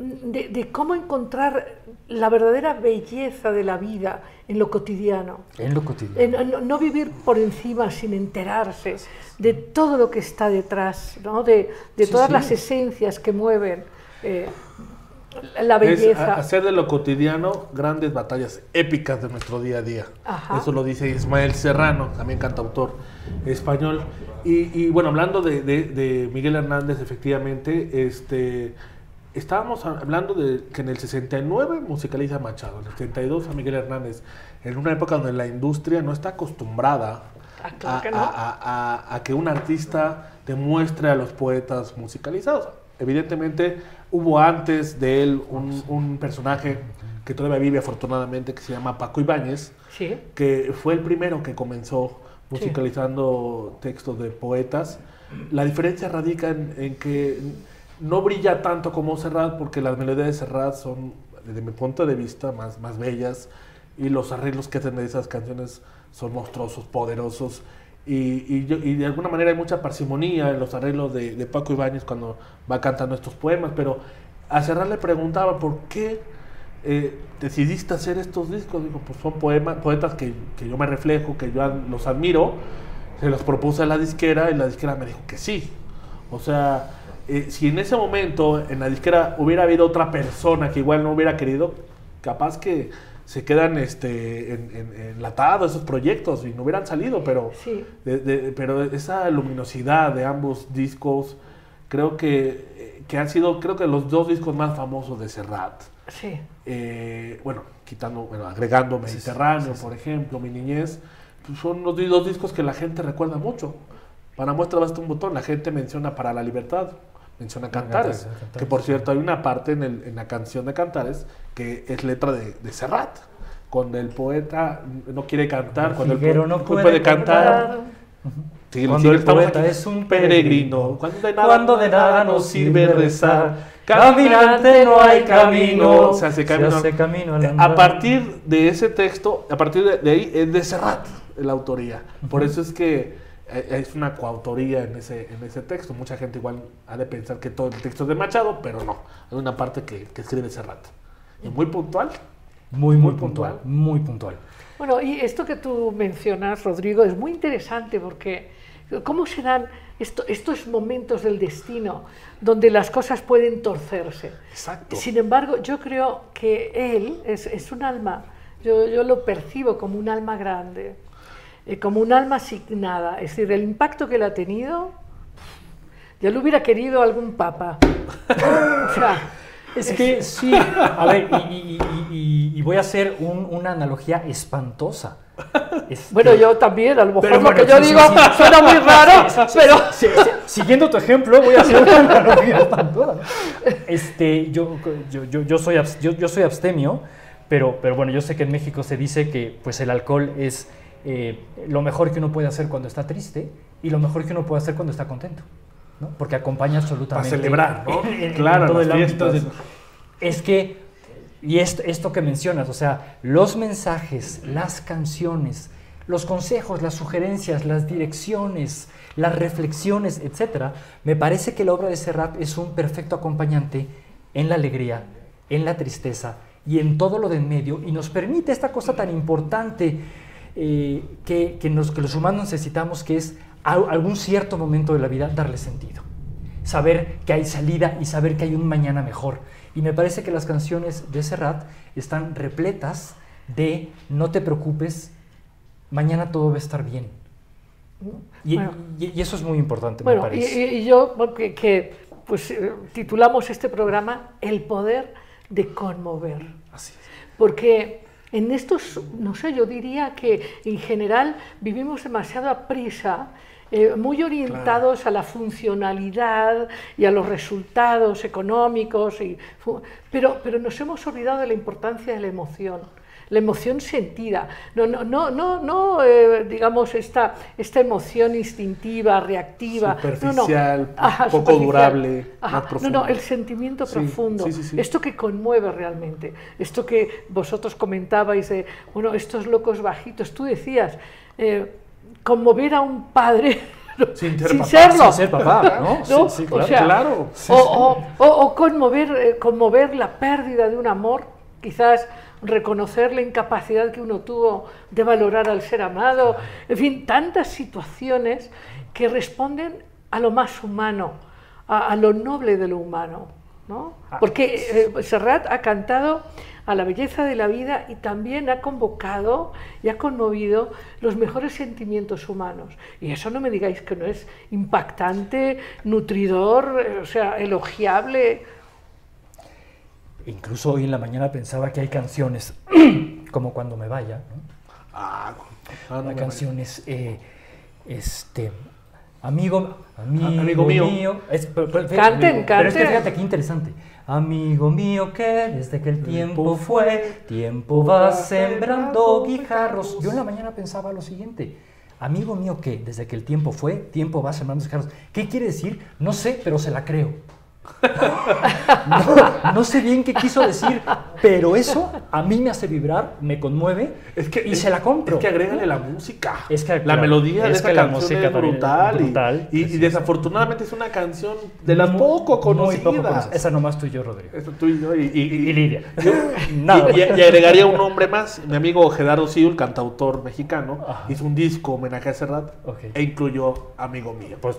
de, de cómo encontrar la verdadera belleza de la vida en lo cotidiano. En lo cotidiano. En no, no vivir por encima sin enterarse de todo lo que está detrás, ¿no? de, de Sí, todas sí. las esencias que mueven eh, la Es belleza. a- hacer de lo cotidiano grandes batallas épicas de nuestro día a día. Ajá. Eso lo dice Ismael Serrano, también cantautor español. Y, y, bueno, hablando de- de Miguel Hernández, efectivamente, este, estábamos hablando de que en el 69 musicaliza Machado, en el 72 a Miguel Hernández, en una época donde la industria no está acostumbrada Ah, claro a, que no. a- a- a- a que un artista demuestre a los poetas musicalizados. Evidentemente hubo antes de él un, un personaje que todavía vive afortunadamente que se llama Paco Ibáñez, Sí, que fue el primero que comenzó musicalizando textos de poetas. La diferencia radica en, en que no brilla tanto como Serrat porque las melodías de Serrat son, desde mi punto de vista, más, más bellas y los arreglos que hacen de esas canciones son monstruosos, poderosos. Y, y y de alguna manera hay mucha parsimonía en los arreglos de, Paco Ibáñez cuando va cantando estos poemas, pero a Serrat le preguntaba por qué eh, decidiste hacer estos discos. Digo, pues son poemas, poetas que, que yo me reflejo, que yo los admiro. Se los propuse a la disquera y la disquera me dijo que sí. O sea, eh, si en ese momento en la disquera hubiera habido otra persona que igual no hubiera querido, capaz que se quedan este, en, en- enlatados esos proyectos y no hubieran salido, pero, sí. de- de- pero esa luminosidad de ambos discos creo que, que han sido creo que los dos discos más famosos de Serrat. Sí, Eh, bueno, quitando, bueno, agregando Mediterráneo, por ejemplo, Mi Niñez, pues son los dos discos que la gente recuerda mucho. Para muestra basta un botón, la gente menciona Para la Libertad, menciona Cantares, Cantares, Cantares, que por cierto hay una parte en, el- en la canción de Cantares que es letra de, de Serrat. Cuando el poeta no quiere cantar, cuando el no poeta puede cantar, Claro. Sí, Cuando el poeta es un peregrino, cuando de nada, Cuando de nada nos sirve rezar. Caminante no hay camino. se hace Se camino. hace camino Eh, a partir de ese texto, a partir de, de ahí, es de Serrat la autoría. Por eso es que es una coautoría en ese, en ese texto. Mucha gente igual ha de pensar que todo el texto es de Machado, pero no. Hay una parte que, que escribe Serrat. Y muy puntual. Muy, muy muy puntual. puntual. Muy puntual. Bueno, y esto que tú mencionas, Rodrigo, es muy interesante porque cómo se dan esto- estos momentos del destino donde las cosas pueden torcerse. Exacto. Sin embargo, yo creo que él es, es un alma, yo, yo lo percibo como un alma grande, eh, como un alma asignada. Es decir, el impacto que él ha tenido, ya lo hubiera querido algún papa. O sea, Es que sí, a ver, y, y- y- y- voy a hacer un- una analogía espantosa. Este, bueno, yo también, a lo mejor Pero lo bueno, que yo sí, sí, digo sí. suena muy raro, pero... Sí, sí, siguiendo tu ejemplo, voy a hacer una analogía espantosa. ¿no? Este, yo, yo, yo, yo soy, yo, yo soy abstemio, pero, pero bueno, yo sé que en México se dice que pues, el alcohol es eh, lo mejor que uno puede hacer cuando está triste y lo mejor que uno puede hacer cuando está contento. ¿no? Porque acompaña absolutamente. Para celebrar, ¿no? en- en- Claro, en todo el ámbito de- es que, y esto, esto que mencionas, o sea, los mensajes, las canciones, los consejos, las sugerencias, las direcciones, las reflexiones, etcétera, me parece que la obra de Serrat es un perfecto acompañante en la alegría, en la tristeza y en todo lo de en medio y nos permite esta cosa tan importante eh, que, que nos- que los humanos necesitamos, que es a algún cierto momento de la vida darle sentido saber que hay salida y saber que hay un mañana mejor. Y me parece que las canciones de Serrat están repletas de no te preocupes, mañana todo va a estar bien. Y, Bueno. y- y eso es muy importante, Bueno, me parece. y- y yo, que, que, pues eh, titulamos este programa El poder de conmover. Así es. Porque en estos, no sé, yo diría que en general vivimos demasiado a prisa, eh, muy orientados a la funcionalidad y a los resultados económicos, y, pero, pero nos hemos olvidado de la importancia de la emoción. La emoción sentida, no, no, no, no, no eh, digamos, esta, esta emoción instintiva, reactiva, no, no. Superficial, Ajá, poco superficial. durable, Ajá, más No, profundo. no, el sentimiento Sí, profundo. sí, sí, sí. Esto que conmueve realmente, esto que vosotros comentabais de, bueno, estos locos bajitos, tú decías, eh, conmover a un padre, Sin ser sin papá. serlo. Sin ser papá, ¿no? ¿no? Sí, sí, O claro. sea, Claro. o, o- o- o conmover, eh, conmover la pérdida de un amor, quizás reconocer la incapacidad que uno tuvo de valorar al ser amado, en fin, tantas situaciones que responden a lo más humano, a, a lo noble de lo humano. ¿no? Porque eh, Serrat ha cantado a la belleza de la vida y también ha convocado y ha conmovido los mejores sentimientos humanos. Y eso no me digáis que no es impactante, nutridor, eh, o sea, elogiable. Incluso hoy en la mañana pensaba que hay canciones como Cuando me vaya, ¿no? Ah, no es, eh, este, amigo, amigo, amigo mío. mío. Es- pero, pero- Canten, pero es que canten. fíjate qué interesante. Amigo mío que desde que el tiempo fue, tiempo va sembrando guijarros. Yo en la mañana pensaba lo siguiente. Amigo mío que desde que el tiempo fue, tiempo va sembrando guijarros. ¿Qué quiere decir? No sé, pero se la creo. No, no sé bien qué quiso decir, pero eso a mí me hace vibrar, me conmueve Es que, y se la compro. Es que agrégale la música. Es que, la claro, melodía de es esa que la canción música es brutal. y- desafortunadamente es una canción de las poco conocidas. Esa nomás tú y yo, Rodrigo. Eso tú y yo. Y, Lidia. yo- Nada. y- agregaría un nombre más. Mi amigo Gerardo Siul, cantautor mexicano, Ajá. hizo un disco homenaje a Serrat Ok. e incluyó Amigo Mío. Pues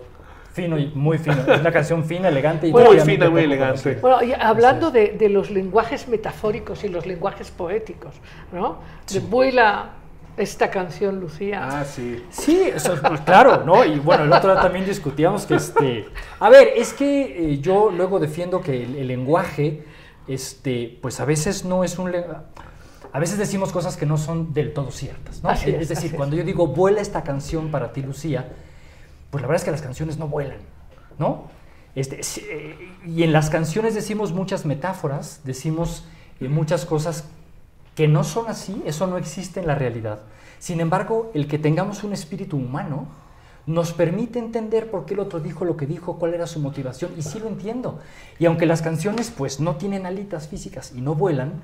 fino y muy fino. Es una canción fina, elegante y Muy fina, muy elegante. Bueno, y hablando de, de los lenguajes metafóricos y los lenguajes poéticos, ¿no? De vuela esta canción, Lucía. Ah, sí. Sí, eso, pues, claro, ¿no? Y bueno, el otro día también discutíamos que este... A ver, es que eh, yo luego defiendo que el, el lenguaje, este, pues a veces no es un... len- A veces decimos cosas que no son del todo ciertas, ¿no? Así es, es, decir, así es. cuando yo digo, vuela esta canción para ti, Lucía, pues la verdad es que las canciones no vuelan, ¿no? Este, eh, y en las canciones decimos muchas metáforas, decimos eh, muchas cosas que no son así, eso no existe en la realidad. Sin embargo, el que tengamos un espíritu humano nos permite entender por qué el otro dijo lo que dijo, cuál era su motivación, y sí lo entiendo. Y aunque las canciones pues no tienen alitas físicas y no vuelan,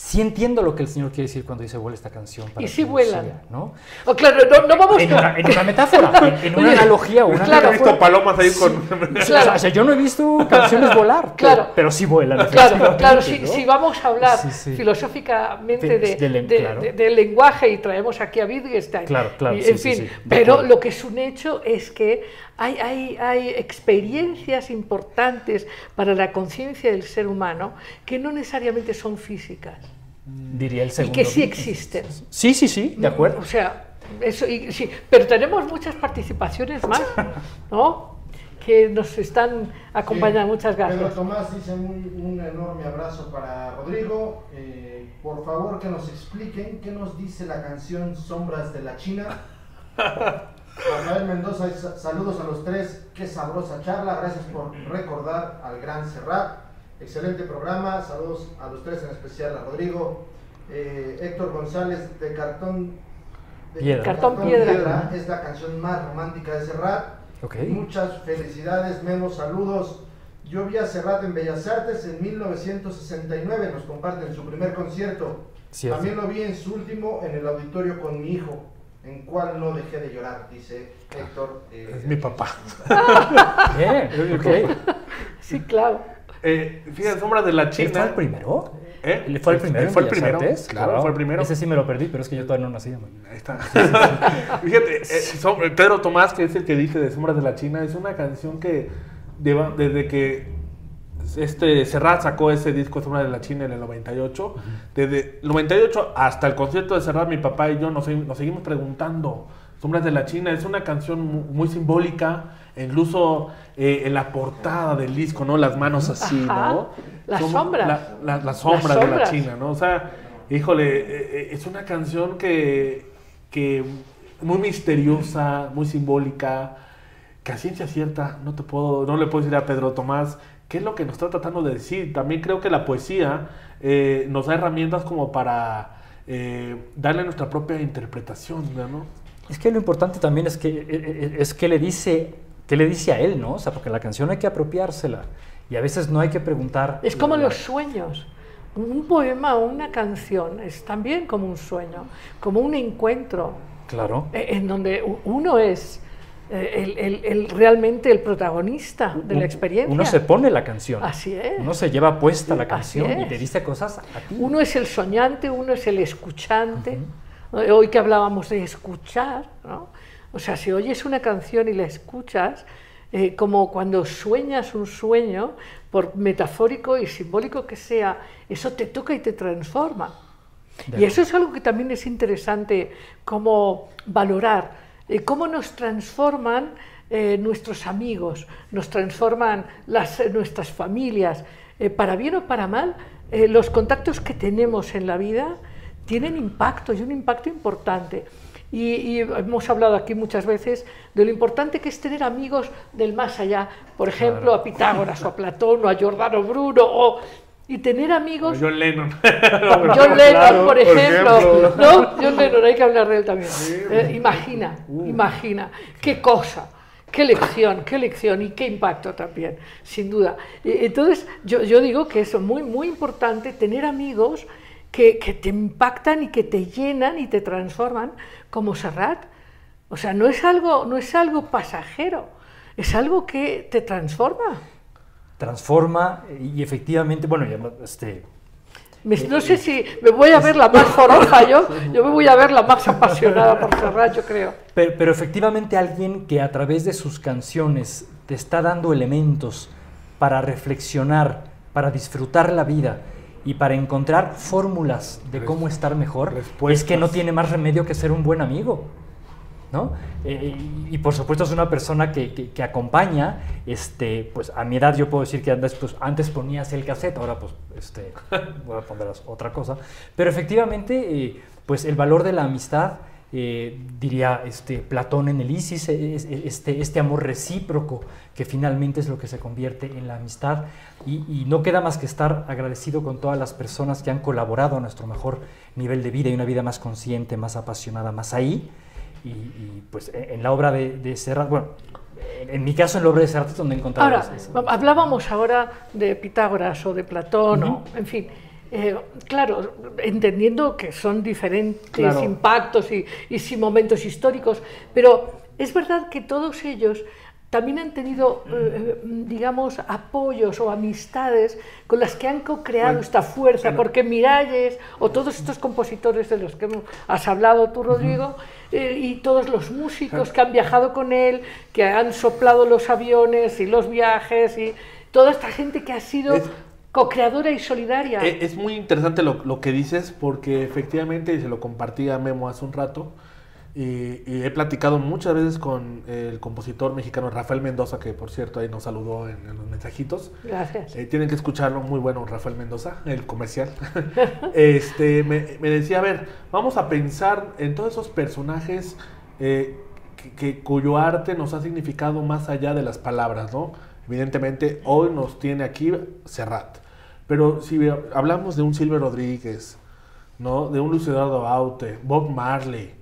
sí entiendo lo que el Señor quiere decir cuando dice vuela esta canción. Para Y sí. Lucía", ¿no? Oh, claro, no, no vamos En una, en una metáfora, en, en una Oye, analogía o una claro. He visto palomas ahí con. Claro. o sea, yo no he visto canciones volar, Claro. pero, pero sí vuelan. Claro, claro, si, efectivamente, si ¿no? vamos a hablar Sí, sí. filosóficamente de, del de- claro. de- del lenguaje y traemos aquí a Wittgenstein, Claro, claro, y, sí, en sí, fin, pero lo que es un hecho es que hay, hay, hay experiencias importantes para la conciencia del ser humano que no necesariamente son físicas Diría el y segundo. que sí existen. Sí, sí, sí, de acuerdo. O sea, eso, y, sí, pero tenemos muchas participaciones más, ¿no? Que nos están acompañando. Muchas Pedro gracias. Tomás dice un, un enorme abrazo para Rodrigo. Eh, por favor que nos expliquen qué nos dice la canción Sombras de la China. Rafael Mendoza, saludos a los tres, qué sabrosa charla, gracias por recordar al gran Serrat, excelente programa, saludos a los tres, en especial a Rodrigo. Eh, Héctor González de Cartón, de Piedra. Cartón Piedra. es la canción más romántica de Serrat. Ok. Muchas felicidades, Memo, saludos. Yo vi a Serrat en Bellas Artes en 1969, nos comparten su primer concierto. Cierto. También lo vi en su último en el auditorio con mi hijo, en cual no dejé de llorar, dice Héctor. eh, Es mi papá. Bien, ok. Sí, claro. Eh, fíjate, Sombras de la ¿Él China. fue el primero? ¿Eh? ¿Él fue el primero? Fue el primero. Claro, Wow. fue el primero. Ese sí me lo perdí, pero es que yo todavía no nacía. man. Ahí está. Fíjate, eh, som- Pedro Tomás, que es el que dice de Sombras de la China, es una canción que lleva- desde que este Serrat sacó ese disco Sombras de la China en el 98, desde el 98 hasta el concierto de Serrat, mi papá y yo nos, nos seguimos preguntando. Sombras de la China es una canción mu- muy simbólica, incluso eh, en la portada del disco, ¿no? Las manos así, Ajá. ¿no? Las Somos- sombras. la- la- las sombras de la. China, ¿no? O sea, híjole, eh, eh, es una canción que, que muy misteriosa, muy simbólica, que a ciencia cierta no te puedo, no le puedo decir a Pedro Tomás qué es lo que nos está tratando de decir. También creo que la poesía eh, nos da herramientas como para eh, darle nuestra propia interpretación, ¿no? Es que lo importante también es que, eh, eh, es que le dice, que le dice a él, ¿no? O sea, porque la canción hay que apropiársela. Y a veces no hay que preguntar. Es como la- los sueños. Un poema o una canción es también como un sueño, como un encuentro Claro. eh, en donde uno es eh, el, el- el- realmente el protagonista de la experiencia. Uno se pone la canción. Así es. Uno se lleva puesta la canción y te dice cosas a ti. Uno es el soñante, uno es el escuchante. Eh, Hoy que hablábamos de escuchar, ¿no? O sea, si oyes una canción y la escuchas, eh, como cuando sueñas un sueño, por metafórico y simbólico que sea, eso te toca y te transforma. Y eso es algo que también es interesante como valorar, eh, cómo nos transforman eh, nuestros amigos, nos transforman las, nuestras familias, para bien o para mal, los contactos que tenemos en la vida tienen impacto y un impacto importante. Y, y hemos hablado aquí muchas veces de lo importante que es tener amigos del más allá, por ejemplo, a Pitágoras o a Platón o a Giordano Bruno, o, y tener amigos John Lennon. John Lennon, por ejemplo. ¿no? John Lennon, hay que hablar de él también. Eh, imagina, imagina, qué cosa, qué lección, qué lección y qué impacto también, sin duda. Eh, Entonces, yo, yo digo que es muy, muy importante tener amigos que, que te impactan y que te llenan y te transforman, como Serrat. O sea, no es algo, no es algo pasajero, es algo que te transforma. Transforma eh, y efectivamente, bueno, ya no- este, Me- no sé si me voy a ver la más foroja yo, yo me voy a ver la más apasionada por Serrat, yo creo. Pero, pero efectivamente alguien que a través de sus canciones te está dando elementos para reflexionar, para disfrutar la vida y para encontrar fórmulas de cómo estar mejor, es que no tiene más remedio que ser un buen amigo. ¿no? Eh, y, y por supuesto es una persona que, que- que acompaña, este, pues a mi edad yo puedo decir que antes, pues, antes ponías el cassette, ahora pues este, voy a poner otra cosa, pero efectivamente eh, pues el valor de la amistad, eh, diría este, Platón en el Isis, es- es- este, este amor recíproco que finalmente es lo que se convierte en la amistad y, y no queda más que estar agradecido con todas las personas que han colaborado a nuestro mejor nivel de vida y una vida más consciente, más apasionada, más ahí. Y, y, pues en la obra de, de Serrat, bueno, en, mi caso en la obra de Serrat es donde he encontrado Ahora, hablábamos ahora de Pitágoras o de Platón, o, en fin. Eh, claro, entendiendo que son diferentes Claro. impactos y, y sí momentos históricos, pero es verdad que todos ellos también han tenido, eh, digamos, apoyos o amistades con las que han co-creado Bueno, esta fuerza, porque Miralles o todos estos compositores de los que has hablado tú, Rodrigo, eh, y todos los músicos que han viajado con él, que han soplado los aviones y los viajes, y toda esta gente que ha sido Es- co-creadora y solidaria. Eh, Es muy interesante lo, lo que dices porque efectivamente, y se lo compartí a Memo hace un rato, y, y he platicado muchas veces con el compositor mexicano Rafael Mendoza, que por cierto ahí nos saludó en, en los mensajitos. Gracias. Eh, tienen que escucharlo, muy bueno Rafael Mendoza, el comercial. este, me, me decía, a ver, vamos a pensar en todos esos personajes eh, que, que- cuyo arte nos ha significado más allá de las palabras, ¿no? Evidentemente, hoy nos tiene aquí Serrat. Pero si hablamos de un Silvio Rodríguez, ¿no? De un Luis Eduardo Aute, Bob Marley,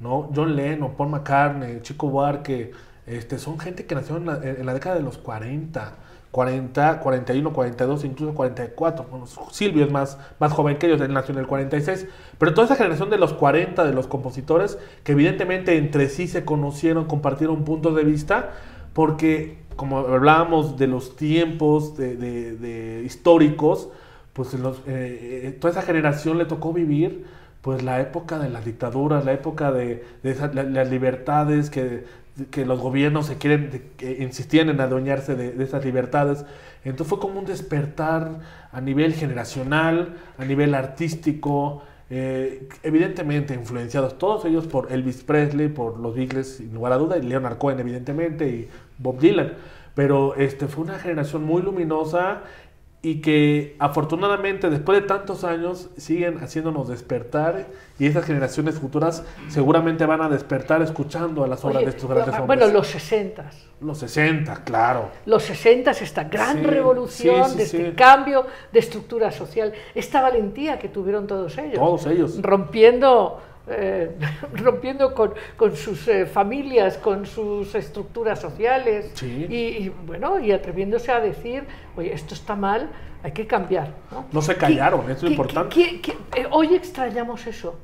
¿no? John Lennon, Paul McCartney, Chico Buarque, este, son gente que nació en la, en la década de los 40, 40, 41, 42, incluso 44. Bueno, Silvio es más, más joven que ellos, él nació en el 46. Pero toda esa generación de los 40, de los compositores, que evidentemente entre sí se conocieron, compartieron puntos de vista, porque como hablábamos de los tiempos de, históricos, pues eh, eh, toda esa generación le tocó vivir pues la época de las dictaduras, la época de, las libertades que, que los gobiernos se quieren, insistían en adueñarse de, de esas libertades. Entonces fue como un despertar a nivel generacional, a nivel artístico, eh, evidentemente influenciados todos ellos por Elvis Presley, por los Beatles, sin lugar a duda, y Leonard Cohen evidentemente, Bob Dylan. Pero este, fue una generación muy luminosa y que afortunadamente después de tantos años siguen haciéndonos despertar y esas generaciones futuras seguramente van a despertar escuchando a las obras Oye, de estos grandes ah, hombres. bueno, los 60 Los 60, claro. los 60 esta gran Sí, revolución, sí, sí, de este cambio de estructura social, esta valentía que tuvieron todos ellos. Todos ellos. Rompiendo, eh, rompiendo con, con sus eh, familias, con sus estructuras sociales. Sí. Y, y, bueno, y atreviéndose a decir, oye, esto está mal, hay que cambiar. No, No se callaron, eso es ¿Qué- importante. qué- qué- eh, hoy extrañamos eso.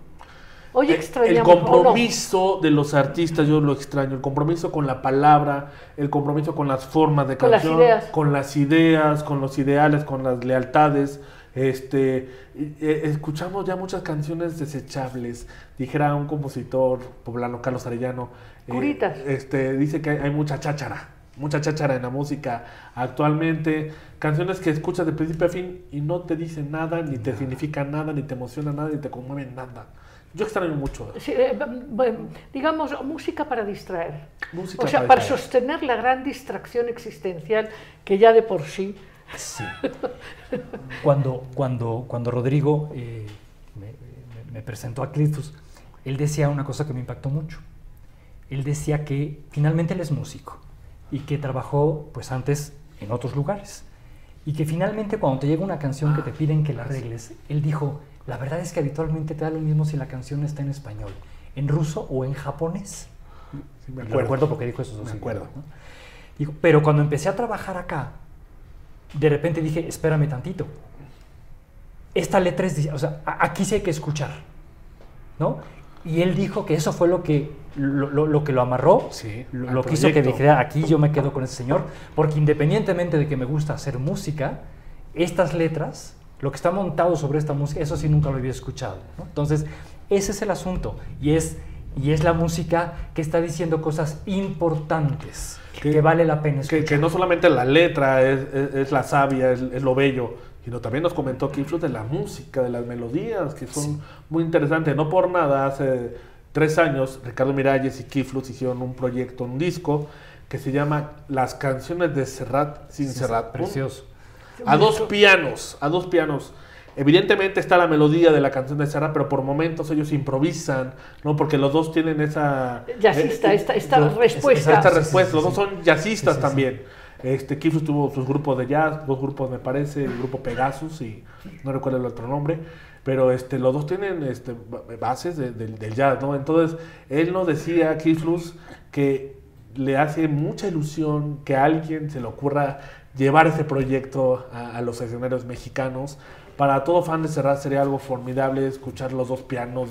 Hoy Eh, el extrañamos. ¿o no? compromiso de los artistas, yo lo extraño, el compromiso con la palabra, el compromiso con las formas de Con las canción, ideas. con las ideas, con los ideales, con las lealtades. Este, eh, escuchamos ya muchas canciones desechables. Dijera un compositor poblano, Carlos Arellano. eh, Curitas. este, dice que hay, hay mucha cháchara, mucha cháchara en la música actualmente. Canciones que escuchas de principio a fin y no te dicen nada, ni te significan nada, ni te emocionan nada, ni te conmueven nada. Yo extraño mucho. Sí, eh, b- b- digamos, música para distraer. Música o sea, para para sostener la gran distracción existencial que ya de por sí. Sí. Cuando, cuando, cuando Rodrigo eh, me, presentó a Clitus, él decía una cosa que me impactó mucho. Él decía que finalmente él es músico y que trabajó pues antes en otros lugares. Y que finalmente cuando te llega una canción que te piden que la arregles, él dijo, la verdad es que habitualmente te da lo mismo si la canción está en español, en ruso o en japonés. Sí, me lo acuerdo. recuerdo porque dijo esos dos Me idiomas, acuerdo. pero cuando empecé a trabajar acá, de repente dije, espérame tantito. Esta letra es, o sea, aquí sí hay que escuchar, ¿no? Y él dijo que eso fue lo que lo, lo- lo que lo amarró, Sí, lo, que hizo que dijera, aquí yo me quedo con ese señor, porque independientemente de que me gusta hacer música, estas letras, lo que está montado sobre esta música, eso sí nunca lo había escuchado. ¿no? Entonces, ese es el asunto, y es, y es la música que está diciendo cosas importantes, que, Que- vale la pena escuchar. Que, que no solamente la letra es, es- es la sabia, es, es lo bello, sino también nos comentó Kiflus de la música, de las melodías, que son muy interesantes. No por nada, hace tres años, Ricardo Miralles y Kiflus hicieron un proyecto, un disco, que se llama Las canciones de Serrat sin Serrat. Un- Precioso. a dos pianos, a dos pianos. Evidentemente está la melodía de la canción de Serrat, pero por momentos ellos improvisan, ¿no? Porque los dos tienen esa... Jazzista, eh, esta, esta los- respuesta. esta respuesta. sí, Los sí. dos son jazzistas Sí, sí, sí. también. Este, Kifus tuvo sus grupos de jazz, dos grupos me parece, el grupo Pegasus y no recuerdo el otro nombre, pero este, los dos tienen este, ba- bases de- del- del jazz, ¿no? Entonces, él nos decía, Kiflus, que le hace mucha ilusión que a alguien se le ocurra llevar ese proyecto a, a los escenarios mexicanos. Para todo fan de Serrat sería algo formidable escuchar los dos pianos.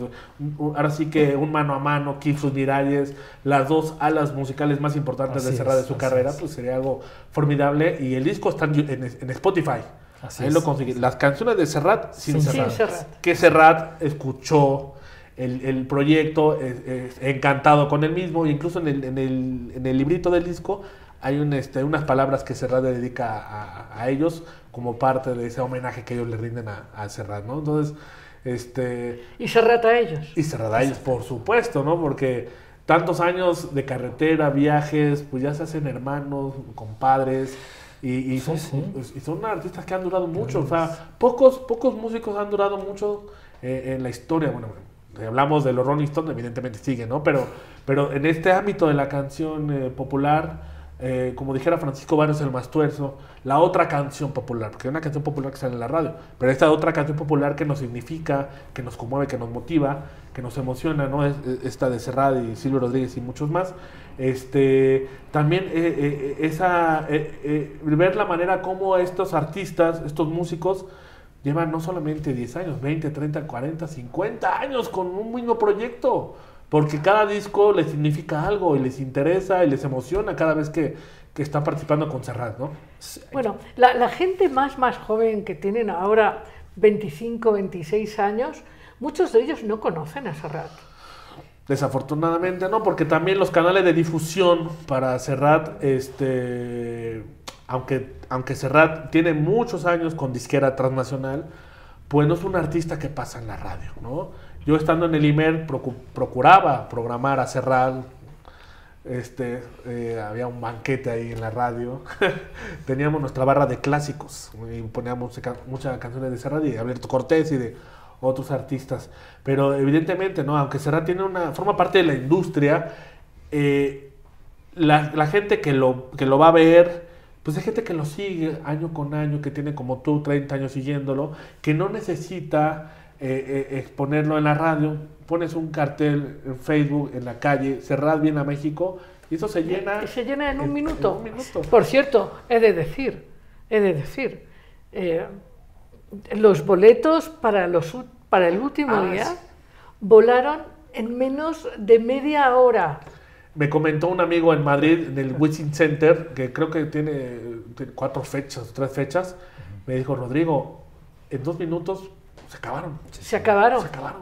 Ahora sí que un mano a mano, Kiflus Miralles, las dos alas musicales más importantes de Serrat de su carrera, es. pues sería algo formidable. Y el disco está en, Spotify. Así Ahí es. lo conseguí. Las canciones de Serrat sin, Sin Serrat. Sin Serrat. Que Serrat escuchó el, el proyecto, es- es encantado con el mismo, e incluso en el, en el, en el librito del disco hay un, este, unas palabras que Serrat le dedica a, a ellos como parte de ese homenaje que ellos le rinden a, a Serrat, ¿no? Entonces, este, Y se rata a ellos. y Serrat a ellos, por supuesto, ¿no? Porque tantos años de carretera, viajes, pues ya se hacen hermanos, compadres. Y, y son, sí. y son artistas que han durado mucho. O sea, pocos, pocos músicos han durado mucho eh, en la historia. Bueno, hablamos de los Rolling Stones, evidentemente sigue, ¿no? Pero, pero en este ámbito de la canción eh, popular, eh, como dijera Francisco Barrios el Mastuerzo, la otra canción popular, porque hay una canción popular que sale en la radio, pero esta otra canción popular que nos significa, que nos conmueve, que nos motiva, que nos emociona, ¿no? Es, es- esta de Serrat y Silvio Rodríguez y muchos más. Este, también eh, eh, esa, eh, eh, ver la manera como estos artistas, estos músicos, llevan no solamente 10 años, 20, 30, 40, 50 años con un mismo proyecto. Porque cada disco les significa algo y les interesa y les emociona cada vez que, que están participando con Serrat, ¿no? Bueno, la, la gente más, más joven que tienen ahora 25, 26 años, muchos de ellos no conocen a Serrat. Desafortunadamente no, porque también los canales de difusión para Serrat, este, aunque, aunque Serrat tiene muchos años con disquera transnacional, pues no es un artista que pasa en la radio, ¿no? Yo estando en el IMER procu- procuraba programar a Serrat, este, eh, había un banquete ahí en la radio, teníamos nuestra barra de clásicos y poníamos muchas canciones de Serrat y de Alberto Cortés y de otros artistas. Pero evidentemente, ¿no? Aunque Serrat tiene una, forma parte de la industria, eh, la, la gente que lo, que lo va a ver, pues hay gente que lo sigue año con año, que tiene como tú 30 años siguiéndolo, que no necesita eh, eh, exponerlo en la radio. Pones un cartel en Facebook, en la calle, Serrat viene a México, y eso se llena. Y se llena en un en- minuto. en un minuto. Por cierto, he de decir, he de decir, eh, los boletos para, los, para el último Ah, día, volaron en menos de media hora. Me comentó un amigo en Madrid, en el Wizzing Center, que creo que tiene, tiene cuatro fechas, tres fechas. Me dijo, Rodrigo, en dos minutos se acabaron. Se acabaron. Se acabaron.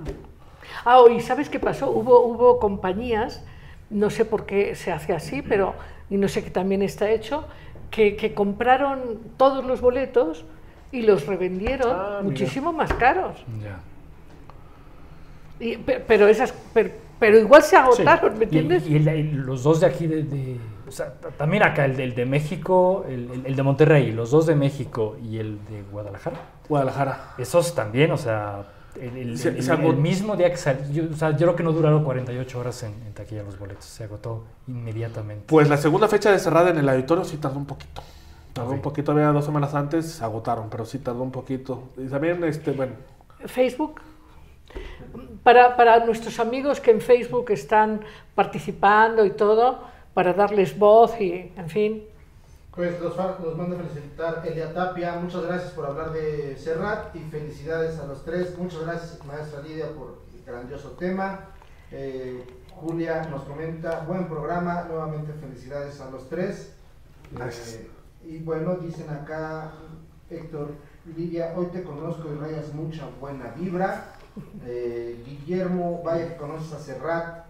Ah, y ¿sabes qué pasó? Hubo, hubo compañías, no sé por qué se hace así, pero, y no sé qué también está hecho, que, que compraron todos los boletos y los revendieron Ah, muchísimo más caros. Ya. Y- pe- pero, esas, pero, pero igual se agotaron, ¿me entiendes? Y, el- los dos de aquí, de, de- o sea, también acá, el, de México, el, el- el de Monterrey, los dos de México y el de Guadalajara. Guadalajara. Esos también, o sea, el, el- Se- el- se el agotó. mismo día que salió, o sea, yo creo que no duraron 48 horas en, en taquilla los boletos, se agotó inmediatamente. Pues la segunda fecha de cerrada en el auditorio sí tardó un poquito. Tardó un poquito, había dos semanas antes, se agotaron, pero sí tardó un poquito. Y también, este, bueno, Facebook. Para, para nuestros amigos que en Facebook están participando y todo, para darles voz y, en fin. Pues los, los mando a felicitar Elia Tapia, muchas gracias por hablar de Serrat y felicidades a los tres. Muchas gracias maestra Lidia por el grandioso tema. Eh, Julia nos comenta, buen programa, nuevamente felicidades a los tres. Gracias. Eh, y bueno, dicen acá Héctor, Lidia, hoy te conozco y rayas mucha buena vibra. Eh, Guillermo, vaya que conoces a Serrat,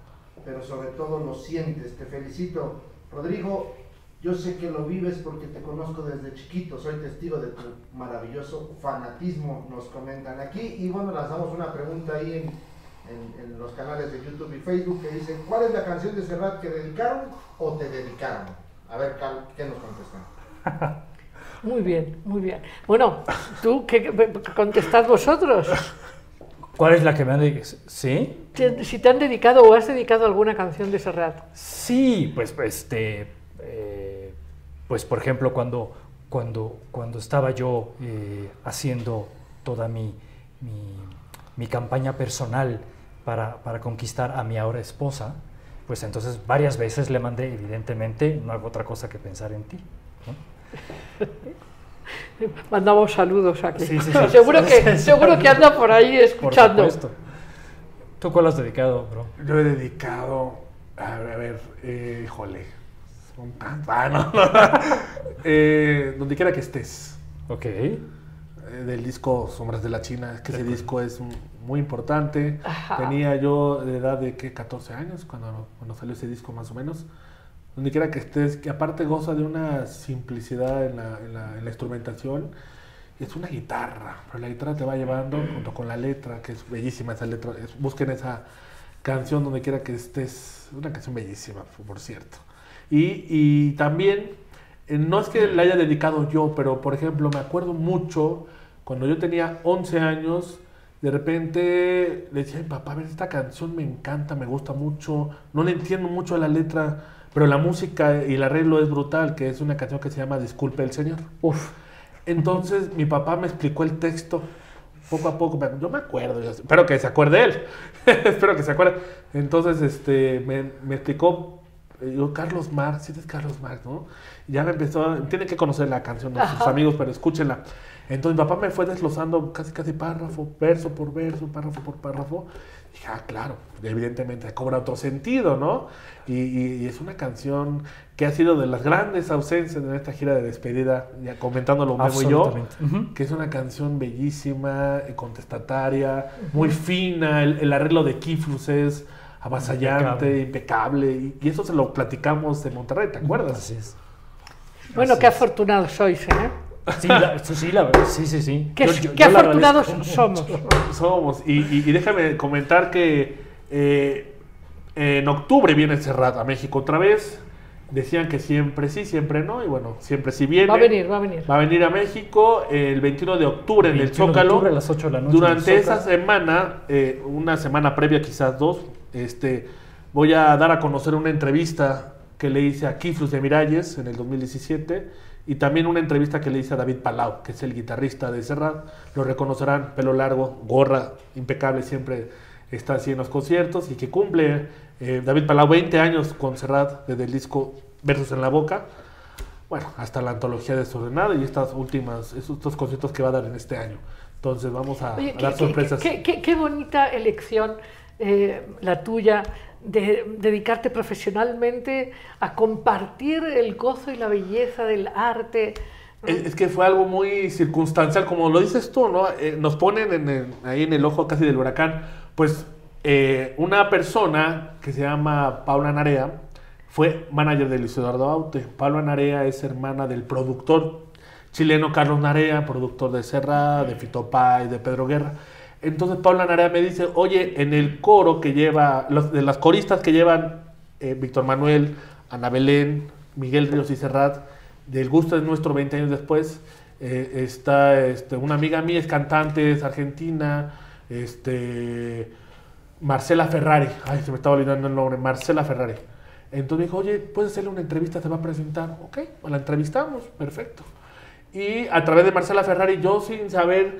pero sobre todo lo sientes, te felicito. Rodrigo, yo sé que lo vives porque te conozco desde chiquito, soy testigo de tu maravilloso fanatismo, nos comentan aquí. Y bueno, lanzamos una pregunta ahí en, en- en los canales de YouTube y Facebook que dice, ¿cuál es la canción de Serrat que dedicaron o te dedicaron? A ver, Cal, ¿qué nos contestan? Muy bien, muy bien. Bueno, tú, ¿qué, qué contestad vosotros? ¿Cuál es la que me han dicho? ¿Sí? Si te han dedicado o has dedicado alguna canción de Serrat. Sí, pues, pues, este, eh, pues por ejemplo, cuando, cuando, cuando estaba yo eh, haciendo toda mi, mi, mi campaña personal para, para conquistar a mi ahora esposa, pues entonces varias veces le mandé, evidentemente, no hago otra cosa que pensar en ti. ¿no? Mandamos saludos aquí. Sí, sí, sí. seguro, que, seguro que anda por ahí Por escuchando. supuesto. ¿Tú cuál has dedicado, bro? yo he dedicado, a ver, a ver, eh, híjole, son tantos, ah, no, no. Eh, donde quiera que estés, Ok. eh, del disco Sombras de la China, que ese disco es un- muy importante. Ajá. Tenía yo de edad de, ¿qué? 14 años, cuando, cuando salió ese disco más o menos. Donde quiera que estés, que aparte goza de una simplicidad en la, en la- en la instrumentación. Es una guitarra, pero la guitarra te va llevando junto con la letra, que es bellísima esa letra. Es- busquen esa canción donde quiera que estés. Una canción bellísima, por cierto. Y, y también, eh, no es que la haya dedicado yo, pero por ejemplo, me acuerdo mucho cuando yo tenía 11 años, de repente le decía a mi papá, a ver, esta canción me encanta, me gusta mucho, no le entiendo mucho la letra, pero la música y el arreglo es brutal, que es una canción que se llama Disculpe el Señor. Uf. Entonces mi papá me explicó el texto poco a poco. Yo me acuerdo, yo espero que se acuerde él. espero que se acuerde. Entonces este, me, me explicó, eh, yo, Carlos Marx, sí es Carlos Marx, ¿no? Ya me empezó, tiene que conocer la canción de sus Ajá. amigos, pero escúchenla. Entonces mi papá me fue desglosando casi casi párrafo, verso por verso, párrafo por párrafo. Dije, ah, claro, evidentemente cobra otro sentido, ¿no? Y, y- y es una canción que ha sido de las grandes ausencias en esta gira de despedida, ya comentándolo Memo y yo, que es una canción bellísima, eh, contestataria, muy fina, el, el arreglo de Kiflus es avasallante, impecable, y, y eso se lo platicamos en Monterrey, ¿te acuerdas? Así es. Bueno, Así qué es. afortunados sois, ¿eh? Sí, la, sí, la verdad, sí, sí, sí. Qué, Yo- yo- qué yo la afortunados somos. Somos, y, y- y déjame comentar que eh, en octubre viene Serrat a México otra vez, decían que siempre sí, siempre no, y bueno, siempre sí viene. Va a venir, va a venir. Va a venir a México el 21 de octubre en el 21 de Zócalo. octubre a las 8 de la noche Durante esa Zócalo. semana, eh, una semana previa, quizás dos, este, voy a dar a conocer una entrevista que le hice a Kiflus de Miralles en el 2017 y también una entrevista que le hice a David Palau, que es el guitarrista de Serrat. Lo reconocerán, pelo largo, gorra impecable, siempre está así en los conciertos y que cumple eh, David Palau 20 años con Serrat desde el disco Versos en la Boca. Bueno, hasta la antología desordenada y estas últimas, estos conciertos que va a dar en este año. Entonces vamos a, Oye, a qué, dar sorpresas. qué- qué- qué bonita elección eh, la tuya, de dedicarte profesionalmente a compartir el gozo y la belleza del arte. Es, que fue algo muy circunstancial, como lo dices tú, ¿no? Eh, nos ponen en el- ahí en el ojo casi del huracán, pues eh, una persona que se llama Paula Narea fue manager de Luis Eduardo Aute. Paula Narea es hermana del productor chileno Carlos Narea, productor de Serra, de Fito Páez, de Pedro Guerra. Entonces Paula Narea me dice, oye, en el coro que lleva, de las coristas que llevan eh, Víctor Manuel, Ana Belén, Miguel Ríos y Serrat, del gusto es nuestro 20 años después, eh, está este, una amiga mía, es cantante, es argentina, este, Marcela Ferrari, ay, se me estaba olvidando el nombre, Marcela Ferrari. Entonces me dijo, oye, ¿puedes hacerle una entrevista? Se va a presentar. Ok, la entrevistamos, perfecto. Y a través de Marcela Ferrari, yo sin saber,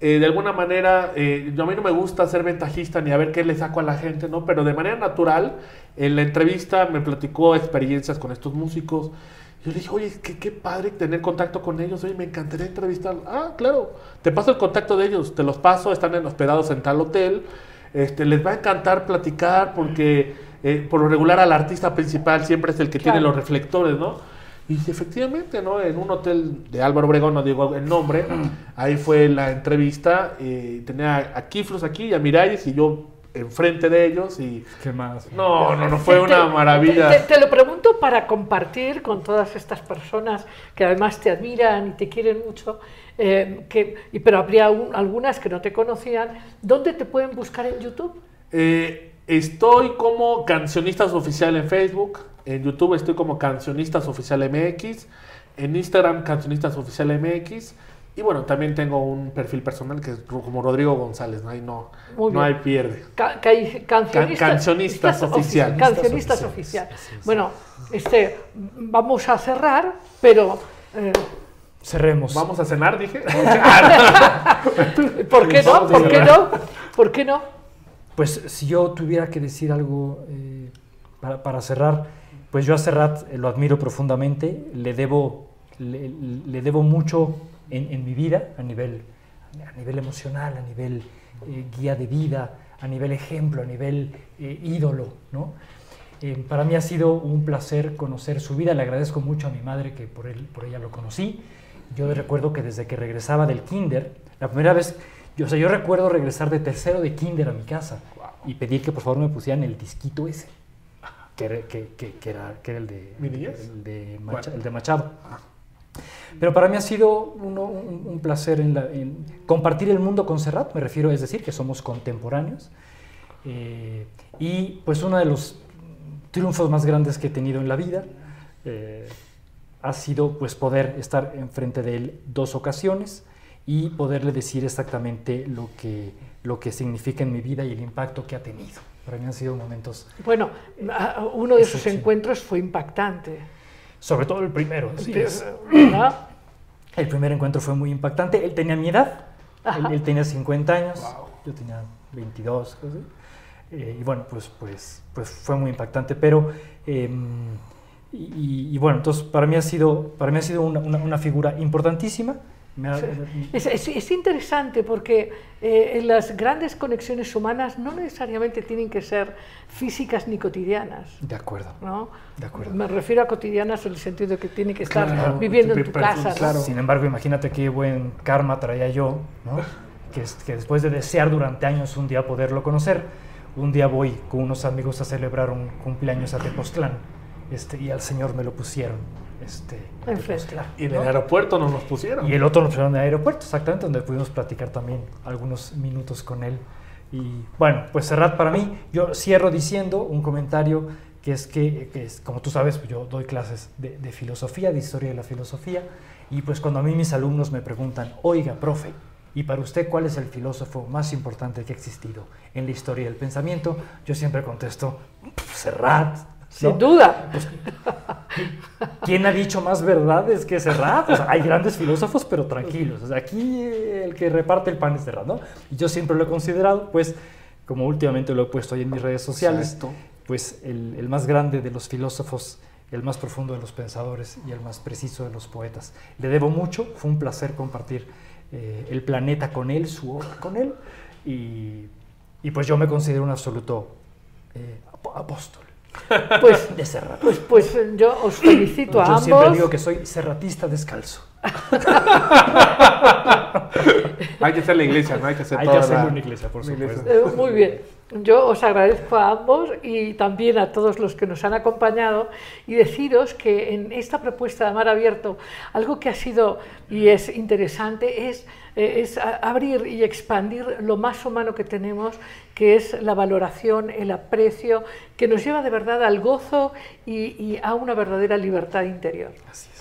eh, de alguna manera, eh, yo a mí no me gusta ser ventajista ni a ver qué le saco a la gente, ¿no? Pero de manera natural, en la entrevista me platicó experiencias con estos músicos. Yo le dije, oye, qué, qué padre tener contacto con ellos, oye, me encantaría entrevistar. Ah, claro, te paso el contacto de ellos, te los paso, están en- hospedados en tal hotel. Este, les va a encantar platicar porque eh, por lo regular al artista principal siempre es el que tiene los reflectores, ¿no? Y efectivamente, ¿no? En un hotel de Álvaro Obregón, no digo el nombre, ahí fue la entrevista, y tenía a Kiflos aquí y a Miralles y yo enfrente de ellos y... ¿Qué más? No, no, no, fue Te- una te- maravilla. Te, te lo pregunto para compartir con todas estas personas que además te admiran y te quieren mucho, eh, que, y, pero habría un- algunas que no te conocían. ¿Dónde te pueden buscar en YouTube? Eh, estoy como Cancionistas Oficial en Facebook, en YouTube estoy como Cancionistas Oficial MX, en Instagram Cancionistas Oficial MX, y bueno, también tengo un perfil personal que es como Rodrigo González, ¿no? ahí no, Muy no bien. hay pierde. Ca- ca- cancionistas, Can- cancionistas ofici- oficial. Cancionistas Cancionistas oficial. Bueno, este, vamos a cerrar, pero eh, Cerremos. Vamos a cenar, dije. ¿por qué no? Vamos a ¿Por qué no? ¿Por qué no? Pues si yo tuviera que decir algo eh, para, para cerrar, pues yo a Serrat eh, lo admiro profundamente, le debo, le, debo mucho en, mi vida, a nivel, a nivel emocional, a nivel eh, guía de vida, a nivel ejemplo, a nivel eh, ídolo, ¿no? Para mí ha sido un placer conocer su vida, le agradezco mucho a mi madre que por, él, por ella lo conocí. Yo recuerdo que desde que regresaba del kinder, la primera vez, yo, o sea, yo recuerdo regresar de tercero de kinder a mi casa y pedir que por favor me pusieran el disquito ese, que era, que, que- que era, era el, de, el, de Macha- Bueno. el de Machado. Pero para mí ha sido uno- un, un placer en la- en compartir el mundo con Serrat, me refiero, es decir, que somos contemporáneos. Eh, y pues uno de los triunfos más grandes que he tenido en la vida eh, ha sido pues poder estar enfrente de él dos ocasiones y poderle decir exactamente lo que, lo que significa en mi vida y el impacto que ha tenido. Para mí han sido momentos, Bueno, uno de esos encuentros fue impactante. sobre todo el primero. sí. El primer encuentro fue muy impactante. Él tenía mi edad. Él, tenía 50 años. Yo tenía 22. cosas así. Eh, y bueno, pues, pues, pues fue muy impactante. Pero, eh, y, y- y bueno, entonces para mí ha sido, para mí ha sido una, una- una figura importantísima. Me ha- Es, es- es interesante porque eh, las grandes conexiones humanas no necesariamente tienen que ser físicas ni cotidianas. de acuerdo. ¿no? De acuerdo. Me refiero a cotidianas en el sentido de que tiene que estar Claro, viviendo en tu casa. ¿no? claro. Sin embargo, imagínate qué buen karma traía yo, ¿no? que, es- que después de desear durante años un día poderlo conocer, un día voy con unos amigos a celebrar un cumpleaños a Tepoztlán este, y al señor me lo pusieron. Este, Enfrente. Y en ¿no? el aeropuerto nos los pusieron. Y el otro lo pusieron en el aeropuerto, exactamente, donde pudimos platicar también algunos minutos con él. Y bueno, pues Serrat para mí, yo cierro diciendo un comentario que es que, que es, como tú sabes, yo doy clases de, de filosofía, de historia de la filosofía, y pues cuando a mí mis alumnos me preguntan, oiga, profe, ¿y para usted cuál es el filósofo más importante que ha existido en la historia del pensamiento? Yo siempre contesto, "Pff, Serrat. Sin ¿no? duda. ¿Quién ha dicho más verdades que Serrat? O sea, hay grandes filósofos, pero tranquilos. O sea, aquí el que reparte el pan es Serrat, ¿no? Y yo siempre lo he considerado, pues, como últimamente lo he puesto ahí en mis redes sociales, Exacto. pues el, el más grande de los filósofos, el más profundo de los pensadores y el más preciso de los poetas. Le debo mucho, fue un placer compartir eh, el planeta con él, su obra con él, y, Y pues yo me considero un absoluto eh, ap- apóstol Pues, de Serrat. pues, pues yo os felicito a yo siempre ambos. digo que soy serratista descalzo. Hay que hacer la iglesia, ¿no? Hay que hacer Hay que toda hacerlo la- en una iglesia, por supuesto. Eh, muy bien. Yo os agradezco a ambos y también a todos los que nos han acompañado y deciros que en esta propuesta de Mar Abierto algo que ha sido y es interesante es, eh, es abrir y expandir lo más humano que tenemos, que es la valoración, el aprecio, que nos lleva de verdad al gozo y, y a una verdadera libertad interior. Así es.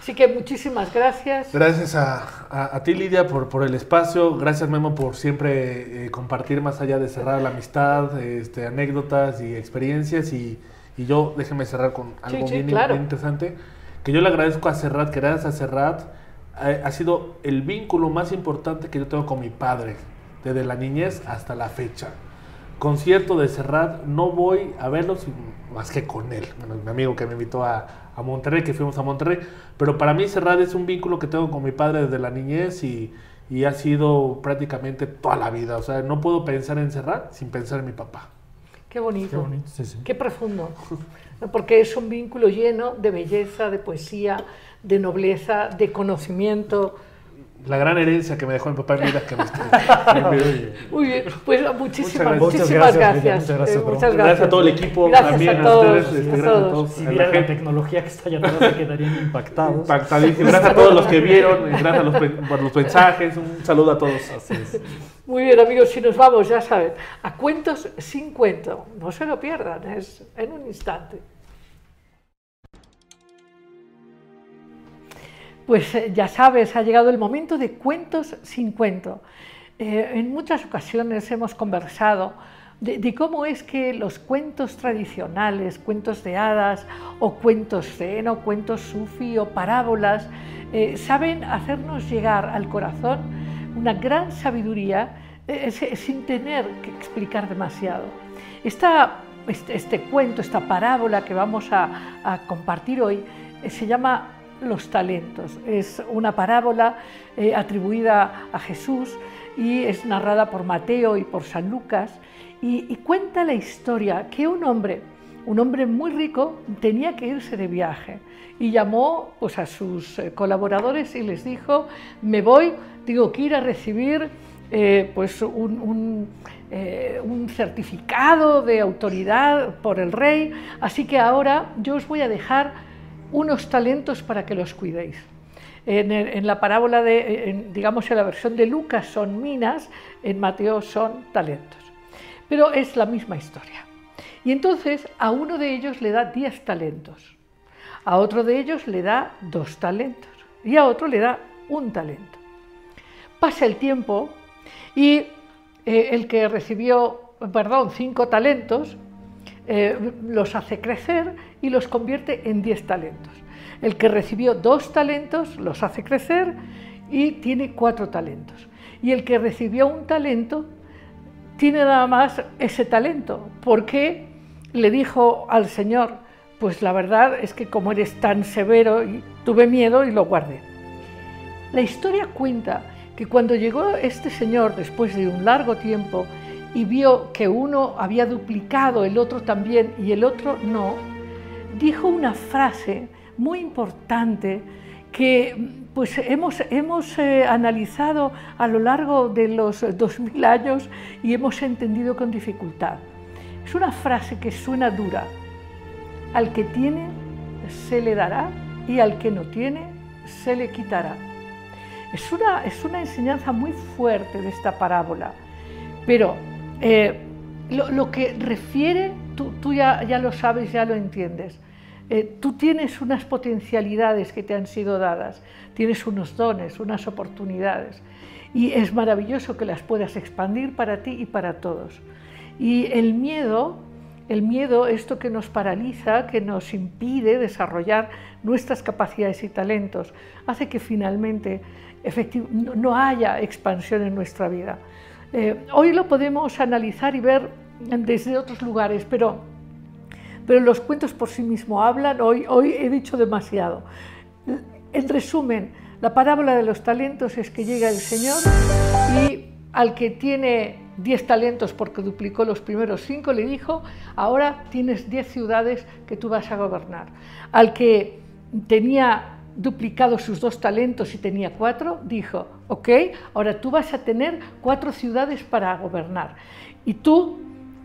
Así que muchísimas gracias. Gracias a, a- a ti, Lidia, por, por el espacio. Gracias, Memo, por siempre eh, compartir más allá de cerrar la amistad, este, anécdotas y experiencias. Y, y yo, déjeme cerrar con algo sí, bien, claro. bien interesante. Que yo le agradezco a Serrat, que gracias a Serrat eh, ha sido el vínculo más importante que yo tengo con mi padre, desde la niñez hasta la fecha. Concierto de Serrat, no voy a verlo sin- más que con él. Bueno, mi amigo que me invitó a, a Monterrey, que fuimos a Monterrey. Pero para mí Serrat es un vínculo que tengo con mi padre desde la niñez y, y ha sido prácticamente toda la vida. O sea, no puedo pensar en Serrat sin pensar en mi papá. Qué bonito. Qué bonito, sí, sí. Qué profundo, porque es un vínculo lleno de belleza, de poesía, de nobleza, de conocimiento. La gran herencia que me dejó mi papá en vida que me estoy. Muy bien, pues muchísimas, gracias. muchísimas Muchas gracias, muchas gracias, eh, muchas Gracias a todo el equipo, Gracias también a a todos, ustedes, este, a gracias a todos. todos. Si a la gente. tecnología que está allá atrás se quedarían impactados. Impactadísimo. Gracias a todos los que vieron, y gracias a los, pen- por los mensajes. Un saludo a todos. Así es. Muy bien, amigos, si nos vamos, ya saben, a cuentos sin cuento. No se lo pierdan, es en un instante. Pues eh, ya sabes, ha llegado el momento de cuentos sin cuento. Eh, en muchas ocasiones hemos conversado de, cómo es que los cuentos tradicionales, cuentos de hadas o cuentos zen o cuentos sufi o parábolas, eh, saben hacernos llegar al corazón una gran sabiduría sin tener que explicar demasiado. Esta- este, este cuento, esta parábola que vamos a, compartir hoy, se llama Los talentos. Es una parábola eh, atribuida a Jesús y es narrada por Mateo y por San Lucas y, cuenta la historia que un hombre, un hombre muy rico, tenía que irse de viaje y llamó pues, a sus eh, colaboradores y les dijo, me voy, tengo que ir a recibir eh, pues un, un certificado de autoridad por el rey, así que ahora yo os voy a dejar unos talentos para que los cuidéis. En, la parábola de, en, digamos en la versión de Lucas son minas, en Mateo son talentos. Pero es la misma historia. Y entonces a uno de ellos le da 10 talentos, a otro de ellos le da dos talentos y a otro le da un talento. Pasa el tiempo y eh, el que recibió, perdón, cinco talentos, eh, los hace crecer y los convierte en diez talentos. El que recibió dos talentos los hace crecer y tiene cuatro talentos. Y el que recibió un talento tiene nada más ese talento, porque le dijo al Señor, pues la verdad es que como eres tan severo, tuve miedo y lo guardé. La historia cuenta que cuando llegó este señor después de un largo tiempo y vio que uno había duplicado, el otro también y el otro no, dijo una frase muy importante que pues hemos, hemos eh, analizado a lo largo de los dos mil años y hemos entendido con dificultad. Es una frase que suena dura. Al que tiene se le dará y al que no tiene se le quitará. Es una, es una enseñanza muy fuerte de esta parábola, pero eh, lo, que refiere, tú, ya, lo sabes, ya lo entiendes. Eh, tú tienes unas potencialidades que te han sido dadas, tienes unos dones, unas oportunidades, y es maravilloso que las puedas expandir para ti y para todos. Y el miedo, el miedo, esto que nos paraliza, que nos impide desarrollar nuestras capacidades y talentos, hace que finalmente no haya expansión en nuestra vida. Eh, hoy lo podemos analizar y ver desde otros lugares, pero, pero los cuentos por sí mismos hablan. Hoy, hoy he dicho demasiado. En resumen, la parábola de los talentos es que llega el Señor y al que tiene 10 talentos porque duplicó los primeros 5, le dijo, ahora tienes 10 ciudades que tú vas a gobernar. Al que tenía duplicado sus dos talentos y tenía cuatro, dijo, ok, ahora tú vas a tener cuatro ciudades para gobernar. Y tú,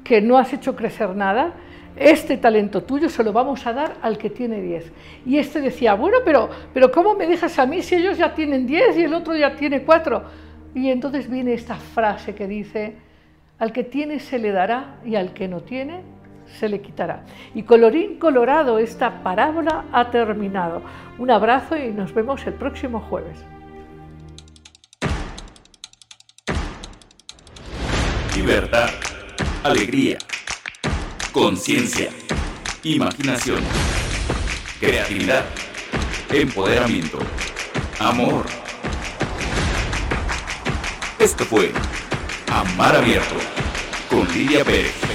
que no has hecho crecer nada, este talento tuyo se lo vamos a dar al que tiene 10. Y este decía, bueno, pero, pero ¿cómo me dejas a mí si ellos ya tienen 10 y el otro ya tiene 4? Y entonces viene esta frase que dice, al que tiene se le dará y al que no tiene se le quitará. Y colorín colorado, esta parábola ha terminado. Un abrazo y nos vemos el próximo jueves. Libertad, alegría, conciencia, imaginación, creatividad, empoderamiento, amor. Esto fue Amar Abierto con Lidia Pérez.